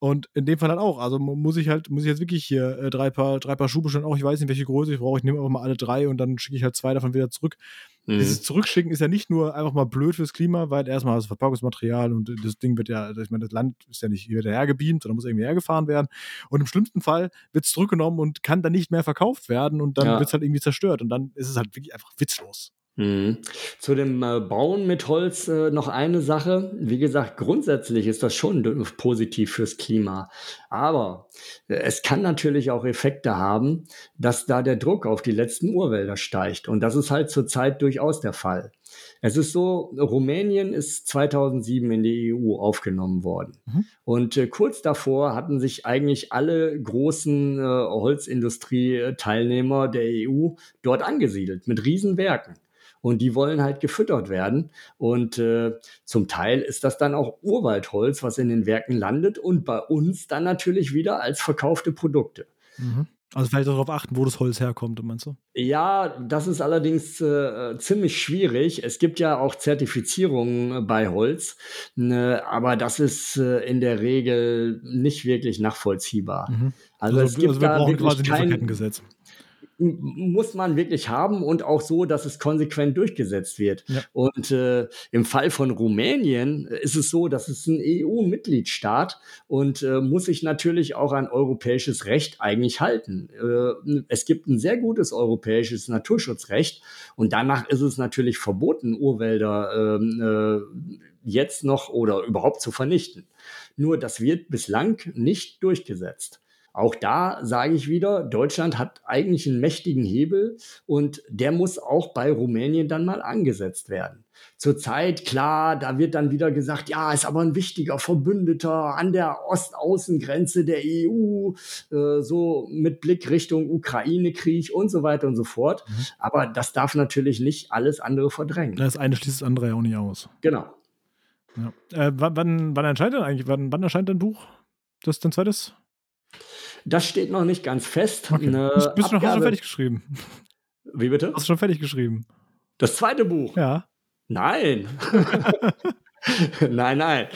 Und in dem Fall halt auch. Also muss ich halt, muss ich jetzt wirklich hier äh, drei Paar, drei Paar Schuhe bestellen. Auch ich weiß nicht, welche Größe ich brauche. Ich nehme einfach mal alle drei und dann schicke ich halt zwei davon wieder zurück. Mhm. Dieses Zurückschicken ist ja nicht nur einfach mal blöd fürs Klima, weil erstmal das Verpackungsmaterial und das Ding wird ja, ich meine, das Land ist ja nicht wieder hergebeamt, sondern muss irgendwie hergefahren werden. Und im schlimmsten Fall wird es zurückgenommen und kann dann nicht mehr verkauft werden und dann ja. wird es halt irgendwie zerstört. Und dann ist es halt wirklich einfach witzlos. Mhm. Zu dem äh, Bauen mit Holz äh, noch eine Sache. Wie gesagt, grundsätzlich ist das schon positiv fürs Klima. Aber äh, es kann natürlich auch Effekte haben, dass da der Druck auf die letzten Urwälder steigt. Und das ist halt zurzeit durchaus der Fall. Es ist so, Rumänien ist 2007 in die EU aufgenommen worden. Mhm. Und äh, kurz davor hatten sich eigentlich alle großen äh, Holzindustrie-Teilnehmer der EU dort angesiedelt mit Riesenwerken und die wollen halt gefüttert werden. Und äh, zum Teil ist das dann auch Urwaldholz, was in den Werken landet und bei uns dann natürlich wieder als verkaufte Produkte. Mhm. Also vielleicht darauf achten, wo das Holz herkommt, meinst du? Ja, das ist allerdings äh, ziemlich schwierig. Es gibt ja auch Zertifizierungen bei Holz, ne, aber das ist äh, in der Regel nicht wirklich nachvollziehbar. Mhm. Also, also, es gibt also wir da brauchen quasi kein, ein Lieferkettengesetz muss man wirklich haben und auch so, dass es konsequent durchgesetzt wird. Ja. Und äh, im Fall von Rumänien ist es so, dass es ein EU-Mitgliedstaat und äh, muss sich natürlich auch an europäisches Recht eigentlich halten. Äh, es gibt ein sehr gutes europäisches Naturschutzrecht und danach ist es natürlich verboten, Urwälder ähm, äh, jetzt noch oder überhaupt zu vernichten. Nur das wird bislang nicht durchgesetzt. Auch da sage ich wieder, Deutschland hat eigentlich einen mächtigen Hebel und der muss auch bei Rumänien dann mal angesetzt werden. Zurzeit, klar, da wird dann wieder gesagt, ja, ist aber ein wichtiger Verbündeter an der Ostaußengrenze der EU, äh, so mit Blick Richtung Ukraine-Krieg und so weiter und so fort. Mhm. Aber das darf natürlich nicht alles andere verdrängen. Das eine schließt das andere ja auch nicht aus. Genau. Ja. Äh, wann, wann, erscheint denn eigentlich, wann, wann erscheint dein Buch? Das ist dein zweites? Das steht noch nicht ganz fest. Okay. Eine bist, du noch schon fertig geschrieben? Wie bitte? Hast du schon fertig geschrieben? Das zweite Buch? Ja. Nein. nein, nein.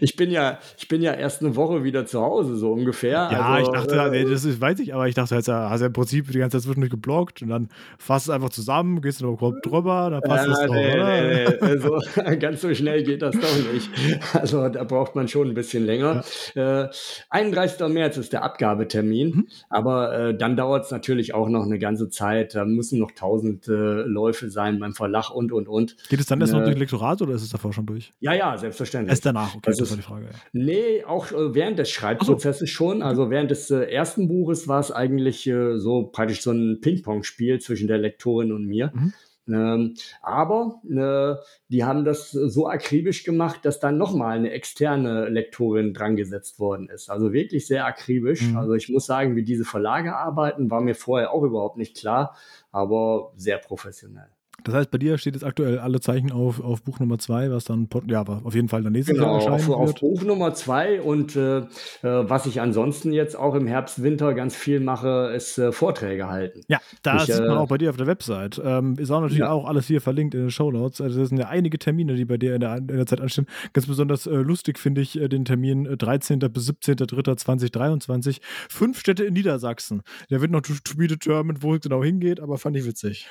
Ich bin ja, ich bin ja erst eine Woche wieder zu Hause, so ungefähr. Ja, also, ich dachte, äh, das ist, weiß ich, aber ich dachte, jetzt hast du im Prinzip die ganze Zeit zwischendurch geblockt und dann fasst es einfach zusammen, gehst du noch drüber, dann passt es äh, doch, nee, nee, nee. Also, ganz so schnell geht das doch nicht. Also da braucht man schon ein bisschen länger. Ja. Äh, 31. März ist der Abgabetermin, mhm. aber äh, dann dauert es natürlich auch noch eine ganze Zeit. Da müssen noch tausend äh, Läufe sein beim Verlag und und und. Geht es dann erst noch durch Lektorat oder ist es davor schon durch? Ja, ja, selbstverständlich. Erst danach, okay, das, das ist, war die Frage. Ja. Nee, auch äh, während des Schreibprozesses so. schon. Also während des äh, ersten Buches war es eigentlich äh, so praktisch so ein Ping-Pong-Spiel zwischen der Lektorin und mir. Mhm. Ähm, aber äh, die haben das so akribisch gemacht, dass dann nochmal eine externe Lektorin dran gesetzt worden ist. Also wirklich sehr akribisch. Mhm. Also ich muss sagen, wie diese Verlage arbeiten, war mir vorher auch überhaupt nicht klar, aber sehr professionell. Das heißt, bei dir steht jetzt aktuell alle Zeichen auf, auf Buch Nummer zwei, was dann ja, auf jeden Fall dann nächstes genau, Jahr erscheinen auf, auf Buch Nummer zwei und äh, äh, was ich ansonsten jetzt auch im Herbst, Winter ganz viel mache, ist äh, Vorträge halten. Ja, da ich, sieht man äh, auch bei dir auf der Website. Ähm, ist auch natürlich ja. auch alles hier verlinkt in den Show Notes. Also das sind ja einige Termine, die bei dir in der, in der Zeit anstehen. Ganz besonders äh, lustig finde ich äh, den Termin 13. bis 17.03.2023. Fünf Städte in Niedersachsen. Der wird noch to, to be determined, wo es genau hingeht, aber fand ich witzig.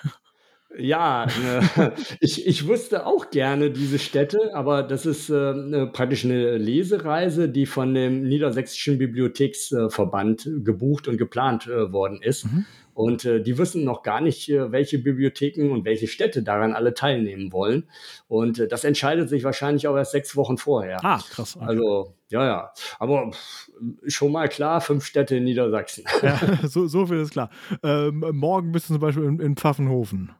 Ja, ne, ich, ich wusste auch gerne diese Städte, aber das ist äh, ne, praktisch eine Lesereise, die von dem Niedersächsischen Bibliotheksverband gebucht und geplant äh, worden ist. Mhm. Und äh, die wissen noch gar nicht, äh, welche Bibliotheken und welche Städte daran alle teilnehmen wollen. Und äh, das entscheidet sich wahrscheinlich auch erst sechs Wochen vorher. Ah, krass. Okay. Also, ja, ja. Aber pff, schon mal klar, fünf Städte in Niedersachsen. Ja, so, so viel ist klar. Ähm, morgen bist du zum Beispiel in, in Pfaffenhofen.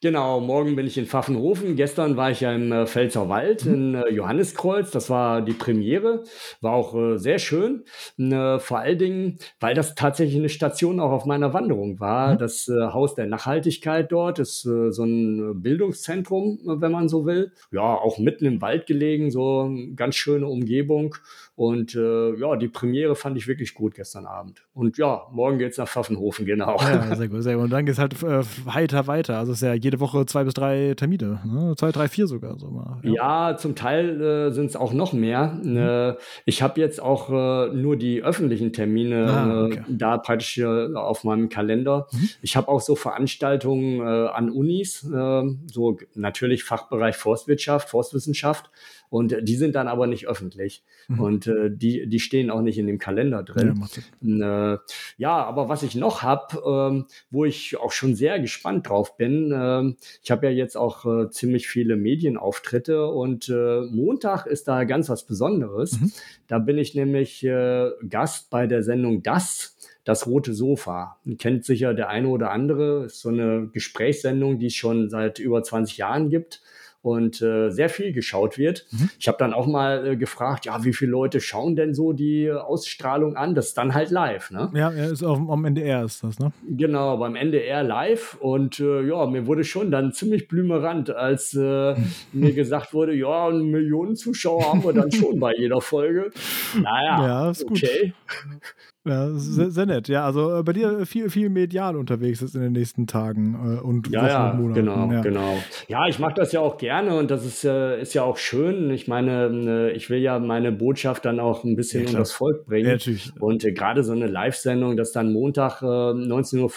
Genau, morgen bin ich in Pfaffenhofen. Gestern war ich ja im äh, Pfälzer Wald mhm. in äh, Johanniskreuz. Das war die Premiere. War auch äh, sehr schön. Äh, vor allen Dingen, weil das tatsächlich eine Station auch auf meiner Wanderung war. Mhm. Das äh, Haus der Nachhaltigkeit dort ist äh, so ein Bildungszentrum, wenn man so will. Ja, auch mitten im Wald gelegen, so eine ganz schöne Umgebung. Und äh, ja, die Premiere fand ich wirklich gut gestern Abend. Und ja, morgen geht es nach Pfaffenhofen, genau. Ja, sehr gut, sehr gut. Und dann geht es halt äh, heiter weiter. Also ja jede Woche zwei bis drei Termine. Ne? Zwei, drei, vier sogar. So mal. Ja. ja zum Teil äh, sind es auch noch mehr. Mhm. Äh, ich habe jetzt auch äh, nur die öffentlichen Termine ah, äh, okay. da praktisch auf meinem Kalender. Mhm. Ich habe auch so Veranstaltungen äh, an Unis, äh, so natürlich Fachbereich Forstwirtschaft, Forstwissenschaft. Und die sind dann aber nicht öffentlich. Mhm. Und äh, die, die stehen auch nicht in dem Kalender drin. Ja, äh, ja aber was ich noch habe, ähm, wo ich auch schon sehr gespannt drauf bin, äh, ich habe ja jetzt auch äh, ziemlich viele Medienauftritte und äh, Montag ist da ganz was Besonderes. Mhm. Da bin ich nämlich äh, Gast bei der Sendung Das das rote Sofa. Kennt sicher der eine oder andere. Ist so eine Gesprächssendung, die es schon seit über 20 Jahren gibt und äh, sehr viel geschaut wird. Mhm. Ich habe dann auch mal äh, gefragt, ja, wie viele Leute schauen denn so die Ausstrahlung an? Das ist dann halt live, ne? Ja, ja ist auf, am NDR ist das, ne? Genau, beim NDR live und äh, ja, mir wurde schon dann ziemlich blümerant, als äh, mir gesagt wurde, ja, Millionen Zuschauer haben wir dann schon bei jeder Folge. Naja, ja, ist okay. Ja, sehr, sehr, nett. Ja, also äh, bei dir viel, viel medial unterwegs ist in den nächsten Tagen äh, und ja, ja, und Monaten. Genau, ja. genau. Ja, ich mache das ja auch gerne und das ist, äh, ist ja auch schön. Ich meine, äh, ich will ja meine Botschaft dann auch ein bisschen ja, unter das Volk bringen. Natürlich. Und äh, gerade so eine Live-Sendung, das dann Montag äh, 19.45 Uhr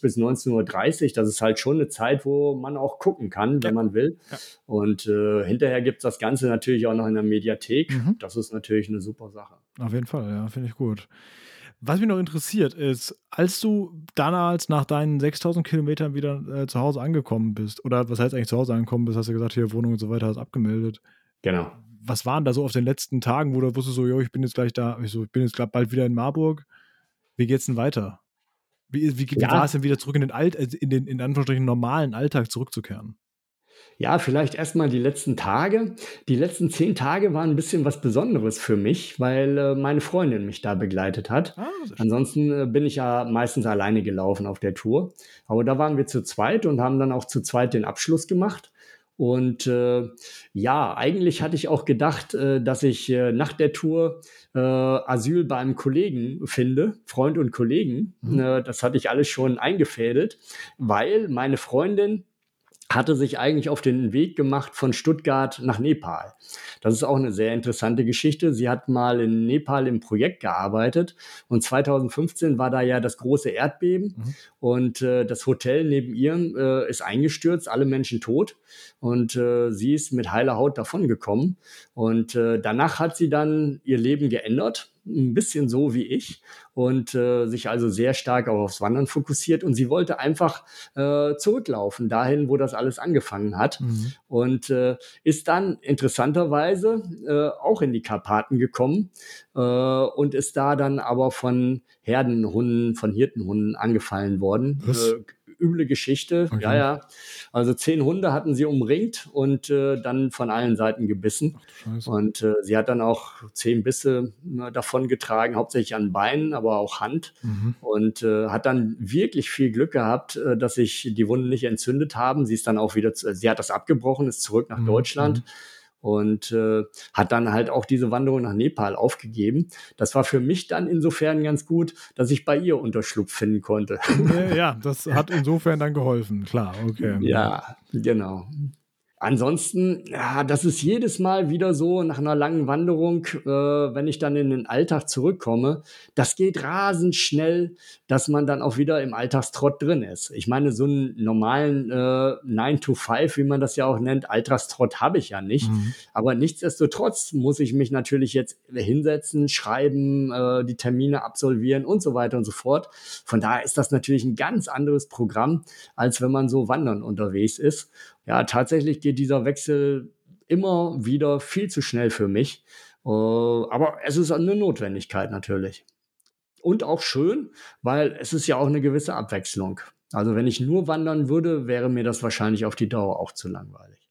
bis 19.30 Uhr, das ist halt schon eine Zeit, wo man auch gucken kann, wenn man will. Und hinterher gibt es das Ganze natürlich auch noch in der Mediathek. Mhm. Das ist natürlich eine super Sache. Auf jeden Fall, ja, finde ich gut. Was mich noch interessiert ist, als du damals nach deinen 6000 Kilometern wieder äh, zu Hause angekommen bist, oder was heißt eigentlich zu Hause angekommen bist, hast du gesagt, hier Wohnung und so weiter, hast abgemeldet. Genau. Was waren da so auf den letzten Tagen, wo du wusstest so, jo, ich bin jetzt gleich da, ich, so, ich bin jetzt bald wieder in Marburg. Wie geht's denn weiter? Wie, wie, wie ja. war es denn wieder zurück in den Alt, äh, in den in Anführungsstrichen normalen Alltag zurückzukehren? Ja, vielleicht erstmal die letzten Tage. Die letzten zehn Tage waren ein bisschen was Besonderes für mich, weil äh, meine Freundin mich da begleitet hat. Ah, Ansonsten äh, bin ich ja meistens alleine gelaufen auf der Tour. Aber da waren wir zu zweit und haben dann auch zu zweit den Abschluss gemacht. Und äh, ja, eigentlich hatte ich auch gedacht, äh, dass ich äh, nach der Tour äh, Asyl bei einem Kollegen finde, Freund und Kollegen. Mhm. Äh, das hatte ich alles schon eingefädelt, weil meine Freundin hatte sich eigentlich auf den Weg gemacht von Stuttgart nach Nepal. Das ist auch eine sehr interessante Geschichte. Sie hat mal in Nepal im Projekt gearbeitet und 2015 war da ja das große Erdbeben mhm. und äh, das Hotel neben ihr äh, ist eingestürzt, alle Menschen tot und äh, sie ist mit heiler Haut davongekommen und äh, danach hat sie dann ihr Leben geändert ein bisschen so wie ich und äh, sich also sehr stark auch aufs Wandern fokussiert. Und sie wollte einfach äh, zurücklaufen, dahin, wo das alles angefangen hat. Mhm. Und äh, ist dann interessanterweise äh, auch in die Karpaten gekommen äh, und ist da dann aber von Herdenhunden, von Hirtenhunden angefallen worden. Äh, üble Geschichte. Okay. Ja, ja. Also zehn Hunde hatten sie umringt und äh, dann von allen Seiten gebissen. Ach, und äh, sie hat dann auch zehn Bisse äh, davon getragen, hauptsächlich an Beinen, aber auch Hand. Mhm. Und äh, hat dann wirklich viel Glück gehabt, äh, dass sich die Wunden nicht entzündet haben. Sie ist dann auch wieder, zu, sie hat das abgebrochen, ist zurück nach mhm. Deutschland. Mhm und äh, hat dann halt auch diese Wanderung nach Nepal aufgegeben. Das war für mich dann insofern ganz gut, dass ich bei ihr Unterschlupf finden konnte. Ja, das hat insofern dann geholfen, klar, okay. Ja, genau. Ansonsten, ja, das ist jedes Mal wieder so nach einer langen Wanderung, äh, wenn ich dann in den Alltag zurückkomme, das geht rasend schnell, dass man dann auch wieder im Alltagstrott drin ist. Ich meine, so einen normalen äh, 9 to 5, wie man das ja auch nennt, Alltagstrott habe ich ja nicht. Mhm. Aber nichtsdestotrotz muss ich mich natürlich jetzt hinsetzen, schreiben, äh, die Termine absolvieren und so weiter und so fort. Von daher ist das natürlich ein ganz anderes Programm, als wenn man so wandern unterwegs ist ja, tatsächlich geht dieser Wechsel immer wieder viel zu schnell für mich. Äh, aber es ist eine Notwendigkeit natürlich. Und auch schön, weil es ist ja auch eine gewisse Abwechslung. Also wenn ich nur wandern würde, wäre mir das wahrscheinlich auf die Dauer auch zu langweilig.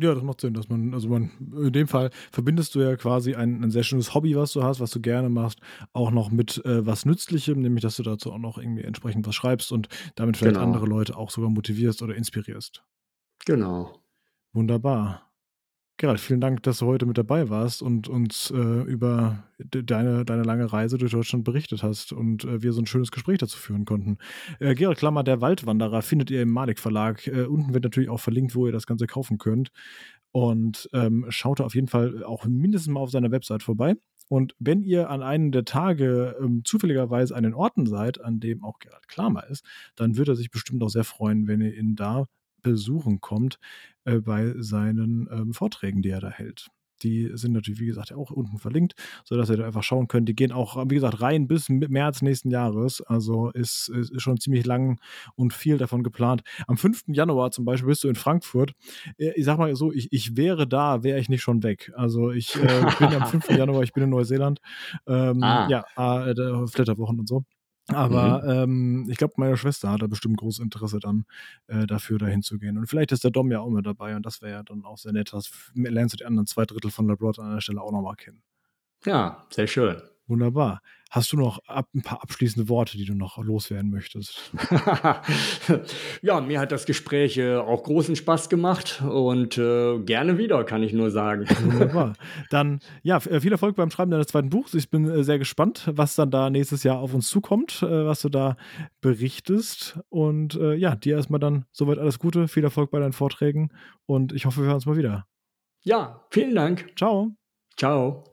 Ja, das macht Sinn, dass man, also man, in dem Fall verbindest du ja quasi ein, ein sehr schönes Hobby, was du hast, was du gerne machst, auch noch mit äh, was Nützlichem, nämlich dass du dazu auch noch irgendwie entsprechend was schreibst und damit vielleicht genau. andere Leute auch sogar motivierst oder inspirierst. Genau. Wunderbar. Gerald, vielen Dank, dass du heute mit dabei warst und uns äh, über deine, deine lange Reise durch Deutschland berichtet hast und äh, wir so ein schönes Gespräch dazu führen konnten. Äh, Gerald Klammer, der Waldwanderer, findet ihr im Malik Verlag. Äh, unten wird natürlich auch verlinkt, wo ihr das Ganze kaufen könnt. Und ähm, schaut auf jeden Fall auch mindestens mal auf seiner Website vorbei. Und wenn ihr an einem der Tage ähm, zufälligerweise an den Orten seid, an dem auch Gerald Klammer ist, dann wird er sich bestimmt auch sehr freuen, wenn ihr ihn da besuchen kommt äh, bei seinen ähm, Vorträgen, die er da hält. Die sind natürlich, wie gesagt, auch unten verlinkt, sodass ihr da einfach schauen könnt. Die gehen auch, wie gesagt, rein bis März nächsten Jahres. Also ist, ist schon ziemlich lang und viel davon geplant. Am 5. Januar zum Beispiel bist du in Frankfurt. Äh, ich sag mal so, ich, ich wäre da, wäre ich nicht schon weg. Also ich äh, bin am 5. Januar, ich bin in Neuseeland. Ähm, ah. Ja, äh, Flitterwochen und so. Aber mhm. ähm, ich glaube, meine Schwester hat da bestimmt großes Interesse dann, äh, dafür dahin zu gehen. Und vielleicht ist der Dom ja auch mit dabei und das wäre ja dann auch sehr nett. Das lernst du die anderen zwei Drittel von Labrot an der Stelle auch nochmal kennen. Ja, sehr schön. Wunderbar. Hast du noch ab, ein paar abschließende Worte, die du noch loswerden möchtest? ja, mir hat das Gespräch äh, auch großen Spaß gemacht und äh, gerne wieder, kann ich nur sagen. Wunderbar. Dann, ja, äh, viel Erfolg beim Schreiben deines zweiten Buchs. Ich bin äh, sehr gespannt, was dann da nächstes Jahr auf uns zukommt, was du da berichtest. Und ja, dir erstmal dann soweit alles Gute, viel Erfolg bei deinen Vorträgen und ich hoffe, wir hören uns mal wieder. Ja, vielen Dank. Ciao. Ciao.